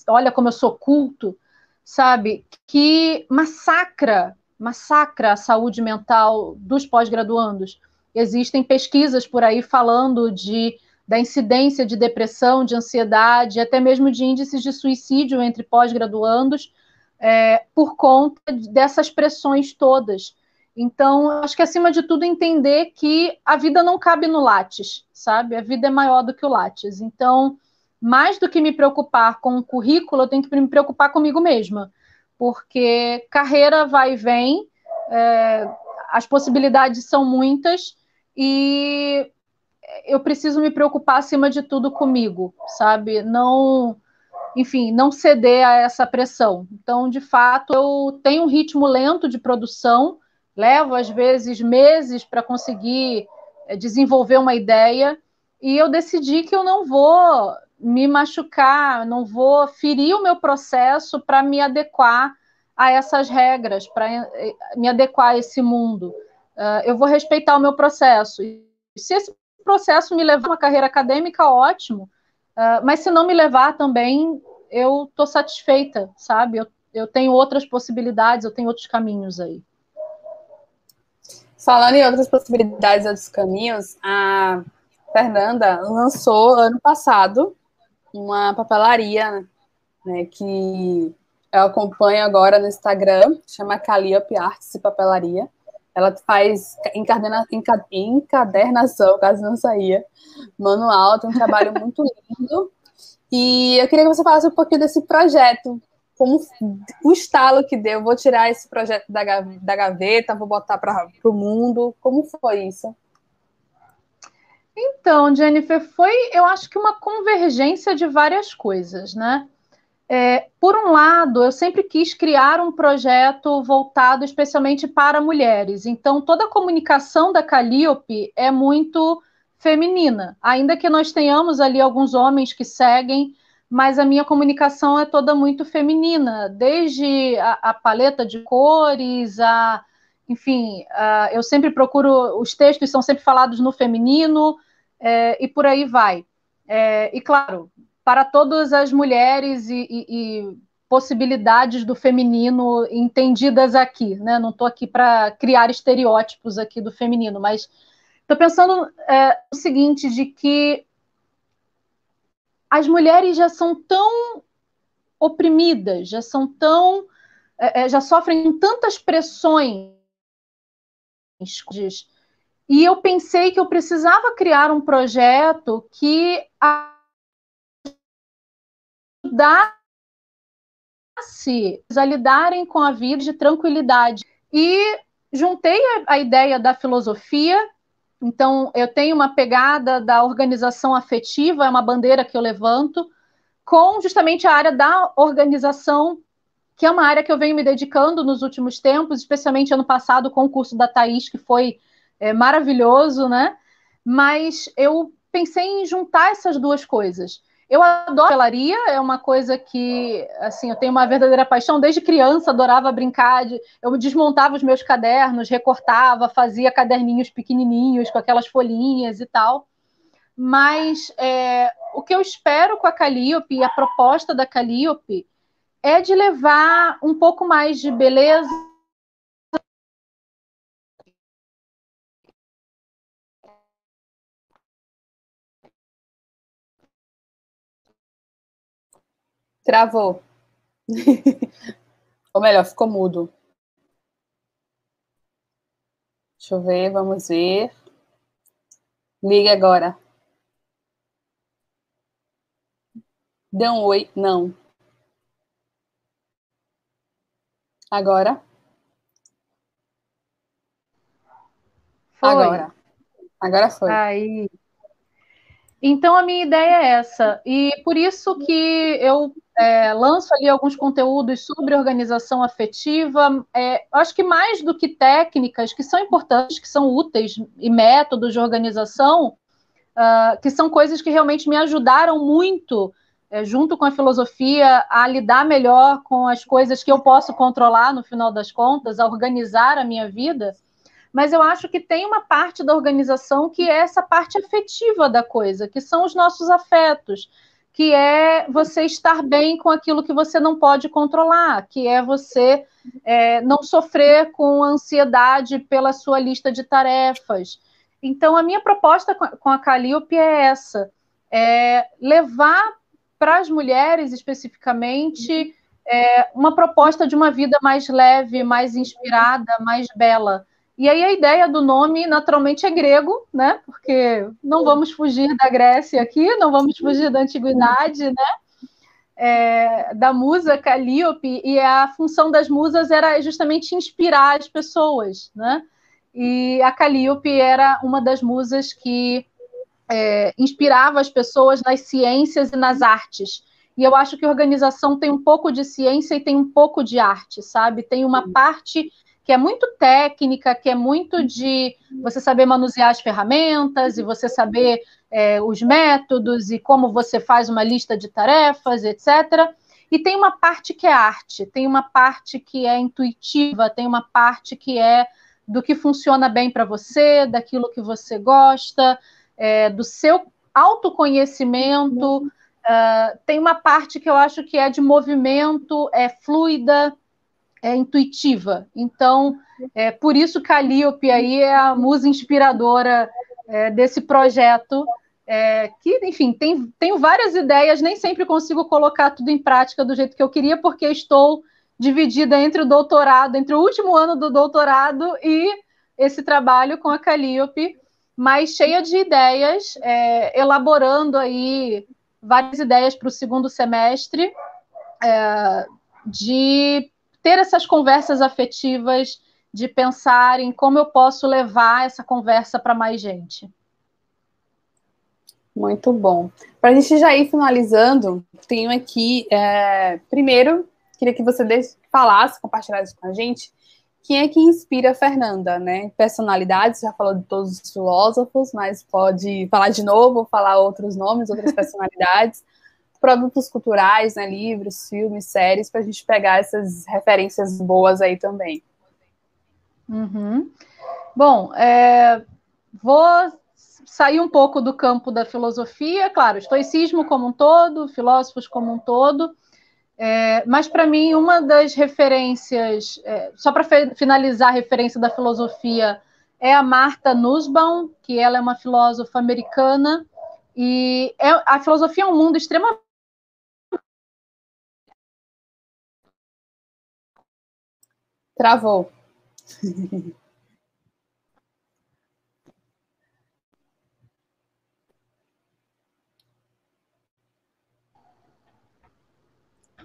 olha como eu sou culto, sabe, que massacra, massacra a saúde mental dos pós-graduandos. Existem pesquisas por aí falando de da incidência de depressão, de ansiedade, até mesmo de índices de suicídio entre pós-graduandos, é, por conta dessas pressões todas. Então, acho que acima de tudo entender que a vida não cabe no Lattes, sabe? A vida é maior do que o Lattes. Então, mais do que me preocupar com o currículo, eu tenho que me preocupar comigo mesma, porque carreira vai e vem, é, as possibilidades são muitas e eu preciso me preocupar acima de tudo comigo, sabe? Não, enfim, não ceder a essa pressão. Então, de fato, eu tenho um ritmo lento de produção levo às vezes meses para conseguir é, desenvolver uma ideia e eu decidi que eu não vou me machucar, não vou ferir o meu processo para me adequar a essas regras, para é, me adequar a esse mundo. Uh, eu vou respeitar o meu processo. E se esse processo me levar a uma carreira acadêmica, ótimo. Uh, mas se não me levar também, eu estou satisfeita, sabe? Eu, eu tenho outras possibilidades, eu tenho outros caminhos aí. Falando em outras possibilidades, outros caminhos, a Fernanda lançou ano passado uma papelaria né, que eu acompanho agora no Instagram, chama Calliope Artes e Papelaria. Ela faz encadena, encadernação, caso não saía, manual, tem um trabalho muito lindo. E eu queria que você falasse um pouquinho desse projeto, como o estalo que deu. Vou tirar esse projeto da, da gaveta, vou botar para o mundo. Como foi isso? Então, Jennifer, foi, eu acho que uma convergência de várias coisas, né? É, por um lado, eu sempre quis criar um projeto voltado especialmente para mulheres. Então, toda a comunicação da Calliope é muito feminina, ainda que nós tenhamos ali alguns homens que seguem, mas a minha comunicação é toda muito feminina, desde a, a paleta de cores, a, enfim, a, eu sempre procuro, os textos são sempre falados no feminino, é, e por aí vai. É, e claro, para todas as mulheres e, e, e possibilidades do feminino entendidas aqui, né? Não estou aqui para criar estereótipos aqui do feminino, mas estou pensando é, o seguinte, de que as mulheres já são tão oprimidas, já são tão, é, é já sofrem tantas pressões e eu pensei que eu precisava criar um projeto que ajudasse a lidarem com a vida de tranquilidade. E juntei a, a ideia da filosofia, então eu tenho uma pegada da organização afetiva, é uma bandeira que eu levanto, com justamente a área da organização, que é uma área que eu venho me dedicando nos últimos tempos, especialmente ano passado com o curso da Thaís, que foi é, maravilhoso, né? Mas eu pensei em juntar essas duas coisas. Eu adoro papelaria, é uma coisa que, assim, eu tenho uma verdadeira paixão. Desde criança, adorava brincar. De, eu desmontava os meus cadernos, recortava, fazia caderninhos pequenininhos com aquelas folhinhas e tal. Mas é, o que eu espero com a Calliope, a proposta da Calliope, é de levar um pouco mais de beleza Travou. Ou melhor, ficou mudo. Deixa eu ver, vamos ver. Liga agora. Dê um oi. Não. Agora. Foi. Agora. Agora foi. Aí. Então a minha ideia é essa. E por isso que eu é, lanço ali alguns conteúdos sobre organização afetiva. É, acho que mais do que técnicas que são importantes, que são úteis, e métodos de organização, uh, que são coisas que realmente me ajudaram muito, é, junto com a filosofia, a lidar melhor com as coisas que eu posso controlar no final das contas, a organizar a minha vida. Mas eu acho que tem uma parte da organização que é essa parte afetiva da coisa, que são os nossos afetos que é você estar bem com aquilo que você não pode controlar, que é você é, não sofrer com ansiedade pela sua lista de tarefas. Então, a minha proposta com a Calliope é essa: é levar para as mulheres especificamente é, uma proposta de uma vida mais leve, mais inspirada, mais bela. E aí a ideia do nome naturalmente é grego, né? Porque não vamos fugir da Grécia aqui, não vamos fugir da antiguidade, né? É, da musa Calíope, e a função das musas era justamente inspirar as pessoas, né? E a Calíope era uma das musas que é, inspirava as pessoas nas ciências e nas artes. E eu acho que a organização tem um pouco de ciência e tem um pouco de arte, sabe? Tem uma parte que é muito técnica, que é muito de você saber manusear as ferramentas e você saber é, os métodos e como você faz uma lista de tarefas, etc. E tem uma parte que é arte, tem uma parte que é intuitiva, tem uma parte que é do que funciona bem para você, daquilo que você gosta, é, do seu autoconhecimento. Uh, tem uma parte que eu acho que é de movimento, é fluida, é intuitiva. Então, é por isso Calliope aí é a musa inspiradora é, desse projeto. É, que, enfim, tem, tenho várias ideias, nem sempre consigo colocar tudo em prática do jeito que eu queria, porque estou dividida entre o doutorado, entre o último ano do doutorado e esse trabalho com a Calliope, mas cheia de ideias, é, elaborando aí várias ideias para o segundo semestre é, de ter essas conversas afetivas, de pensar em como eu posso levar essa conversa para mais gente. Muito bom. Para a gente já ir finalizando, tenho aqui, é, primeiro, queria que você falasse, compartilhasse com a gente, quem é que inspira a Fernanda, né? Personalidades, já falou de todos os filósofos, mas pode falar de novo, falar outros nomes, outras personalidades, produtos culturais, né? Livros, filmes, séries, para a gente pegar essas referências boas aí também. Uhum. Bom, é, vou sair um pouco do campo da filosofia, claro, estoicismo como um todo, filósofos como um todo, é, mas para mim uma das referências, é, só para finalizar a referência da filosofia, é a Martha Nussbaum, que ela é uma filósofa americana, e é, a filosofia é um mundo extremamente Travou.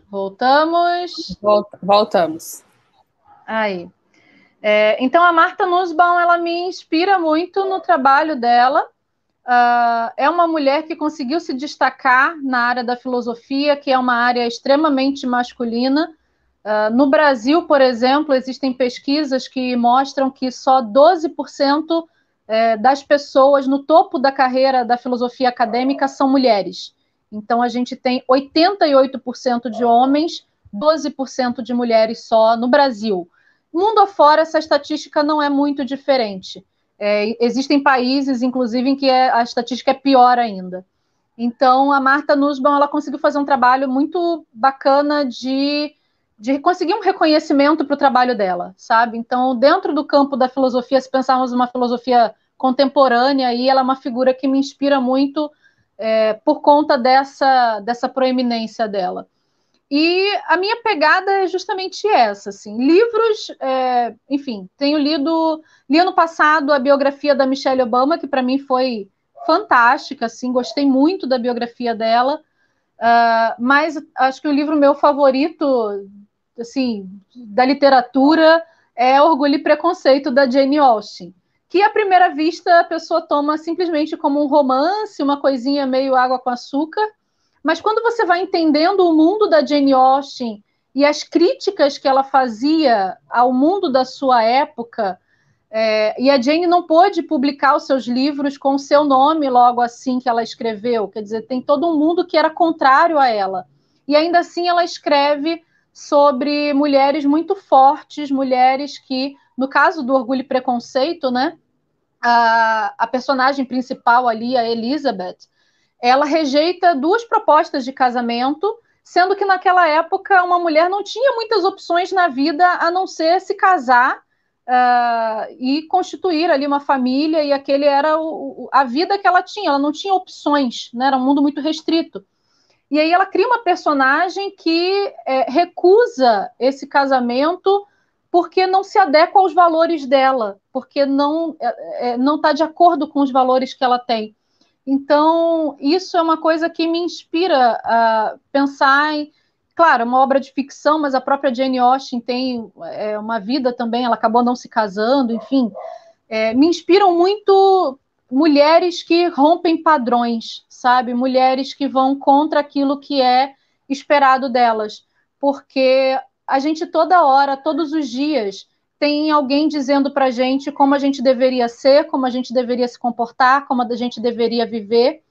Voltamos. voltamos. Aí. É, então, a Marta Nussbaum, ela me inspira muito no trabalho dela. Uh, é uma mulher que conseguiu se destacar na área da filosofia, que é uma área extremamente masculina. Uh, no Brasil, por exemplo, existem pesquisas que mostram que só 12% é, das pessoas no topo da carreira da filosofia acadêmica são mulheres. Então, a gente tem 88% de homens, 12% de mulheres só no Brasil. Mundo afora, essa estatística não é muito diferente. É, existem países, inclusive, em que é, a estatística é pior ainda. Então, a Marta Nussbaum ela conseguiu fazer um trabalho muito bacana de, de conseguir um reconhecimento para o trabalho dela, sabe? Então, dentro do campo da filosofia, se pensarmos uma filosofia contemporânea, aí ela é uma figura que me inspira muito é, por conta dessa, dessa proeminência dela. E a minha pegada é justamente essa, assim, livros, é, enfim, tenho lido, li ano passado a biografia da Michelle Obama, que para mim foi fantástica, assim, gostei muito da biografia dela, uh, mas acho que o livro meu favorito, assim, da literatura é Orgulho e Preconceito, da Jane Austen que à primeira vista a pessoa toma simplesmente como um romance, uma coisinha meio água com açúcar, mas quando você vai entendendo o mundo da Jane Austen e as críticas que ela fazia ao mundo da sua época, é, e a Jane não pôde publicar os seus livros com o seu nome logo assim que ela escreveu, quer dizer, tem todo um mundo que era contrário a ela. E ainda assim ela escreve sobre mulheres muito fortes, mulheres que, no caso do Orgulho e Preconceito, né, a, a personagem principal ali, a Elizabeth, ela rejeita duas propostas de casamento, sendo que naquela época uma mulher não tinha muitas opções na vida a não ser se casar uh, e constituir ali uma família, e aquele era o, a vida que ela tinha, ela não tinha opções, né? era um mundo muito restrito. E aí ela cria uma personagem que é, recusa esse casamento porque não se adequa aos valores dela, porque não é, é não está de acordo com os valores que ela tem. Então, isso é uma coisa que me inspira a pensar em. Claro, uma obra de ficção, mas a própria Jane Austen tem é, uma vida também, ela acabou não se casando, enfim. É, me inspiram muito mulheres que rompem padrões, sabe? Mulheres que vão contra aquilo que é esperado delas. Porque a gente toda hora, todos os dias, tem alguém dizendo para gente como a gente deveria ser, como a gente deveria se comportar, como a gente deveria viver.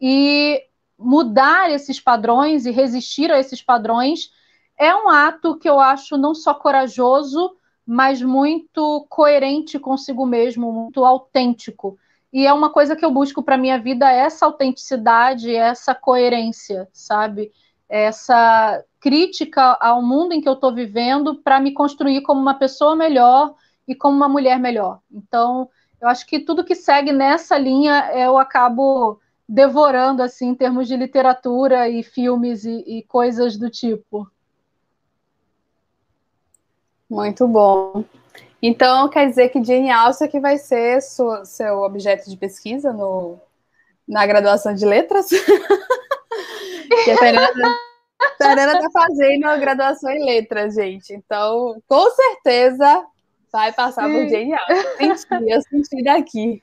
E mudar esses padrões e resistir a esses padrões é um ato que eu acho não só corajoso, mas muito coerente consigo mesmo, muito autêntico. E é uma coisa que eu busco para minha vida essa autenticidade, essa coerência, sabe? essa crítica ao mundo em que eu estou vivendo para me construir como uma pessoa melhor e como uma mulher melhor. Então, eu acho que tudo que segue nessa linha eu acabo devorando assim em termos de literatura e filmes e, e coisas do tipo. Muito bom. Então, quer dizer que Jane Austen que vai ser seu objeto de pesquisa no, na graduação de letras? Que a Fernanda, Fernanda tá fazendo a graduação em letras, gente. Então, com certeza vai passar Sim. por genial. Eu senti, eu senti daqui.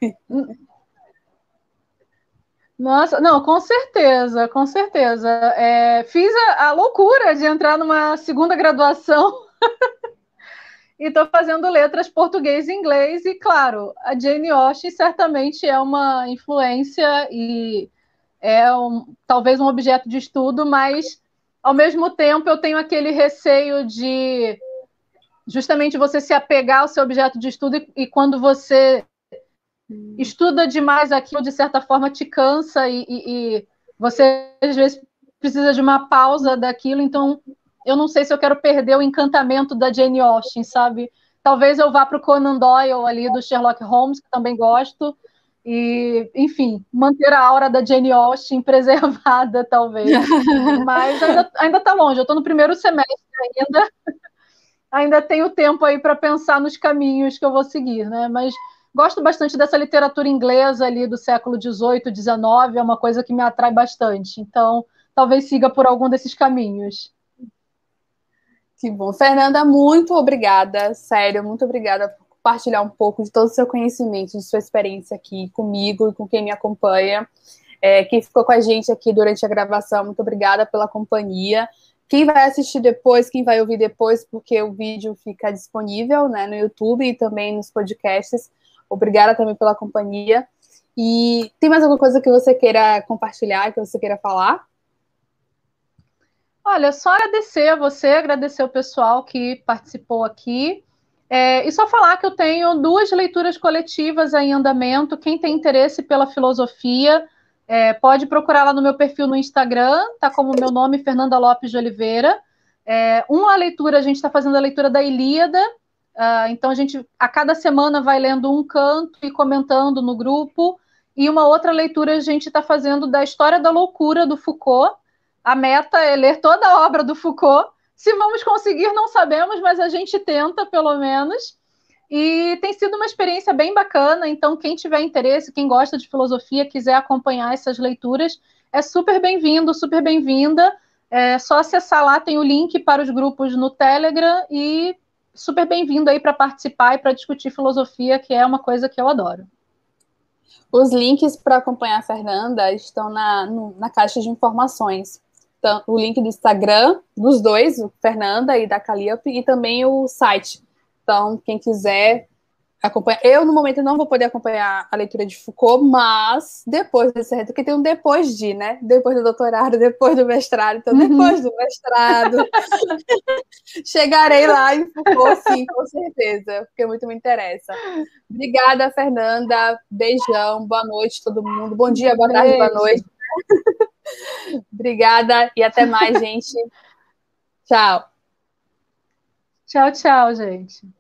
Nossa, não, com certeza, com certeza. É, fiz a, a, loucura de entrar numa segunda graduação e estou fazendo letras português e inglês. E, claro, a Jane Austen certamente é uma influência e é um, talvez um objeto de estudo, mas, ao mesmo tempo, eu tenho aquele receio de justamente você se apegar ao seu objeto de estudo e, e quando você estuda demais aquilo, de certa forma, te cansa e, e, e, você, às vezes, precisa de uma pausa daquilo. Então, eu não sei se eu quero perder o encantamento da Jane Austen, sabe? Talvez eu vá para o Conan Doyle ali, do Sherlock Holmes, que também gosto. E, enfim, manter a aura da Jane Austen preservada, talvez. Mas ainda, ainda tá longe. Eu estou no primeiro semestre ainda. ainda tenho tempo aí para pensar nos caminhos que eu vou seguir, né? Mas Gosto bastante dessa literatura inglesa ali do século XVIII, XIX, é uma coisa que me atrai bastante. Então, talvez siga por algum desses caminhos. Que bom. Fernanda, muito obrigada, sério, muito obrigada por compartilhar um pouco de todo o seu conhecimento, de sua experiência aqui comigo e com quem me acompanha. É, quem ficou com a gente aqui durante a gravação, muito obrigada pela companhia. Quem vai assistir depois, quem vai ouvir depois, porque o vídeo fica disponível né, no YouTube e também nos podcasts. Obrigada também pela companhia. E tem mais alguma coisa que você queira compartilhar, que você queira falar? Olha, só agradecer a você, agradecer o pessoal que participou aqui. É, e só falar que eu tenho duas leituras coletivas em andamento. Quem tem interesse pela filosofia, é, pode procurar lá no meu perfil no Instagram, tá como meu nome, Fernanda Lopes de Oliveira. É, uma leitura, a gente está fazendo a leitura da Ilíada, Uh, então a gente a cada semana vai lendo um canto e comentando no grupo. E uma outra leitura a gente está fazendo da História da Loucura do Foucault. A meta é ler toda a obra do Foucault. Se vamos conseguir, não sabemos, mas a gente tenta, pelo menos. E tem sido uma experiência bem bacana. Então, quem tiver interesse, quem gosta de filosofia, quiser acompanhar essas leituras, é super bem-vindo, super bem-vinda. É só acessar lá, tem o link para os grupos no Telegram e super bem-vindo aí para participar e para discutir filosofia, que é uma coisa que eu adoro. Os links para acompanhar a Fernanda estão na, na caixa de informações. O link do Instagram, dos dois, o Fernanda e da Calliope, e também o site. Então, quem quiser acompanhar. Eu, no momento, não vou poder acompanhar a leitura de Foucault, mas depois desse reto, porque tem um depois de, né? Depois do doutorado, depois do mestrado. Então, uhum. depois do mestrado, chegarei lá em Foucault, sim, com certeza, porque muito me interessa. Obrigada, Fernanda. Beijão, boa noite, todo mundo. Bom dia, boa tarde, boa noite. Obrigada e até mais, gente. Tchau. Tchau, tchau, gente.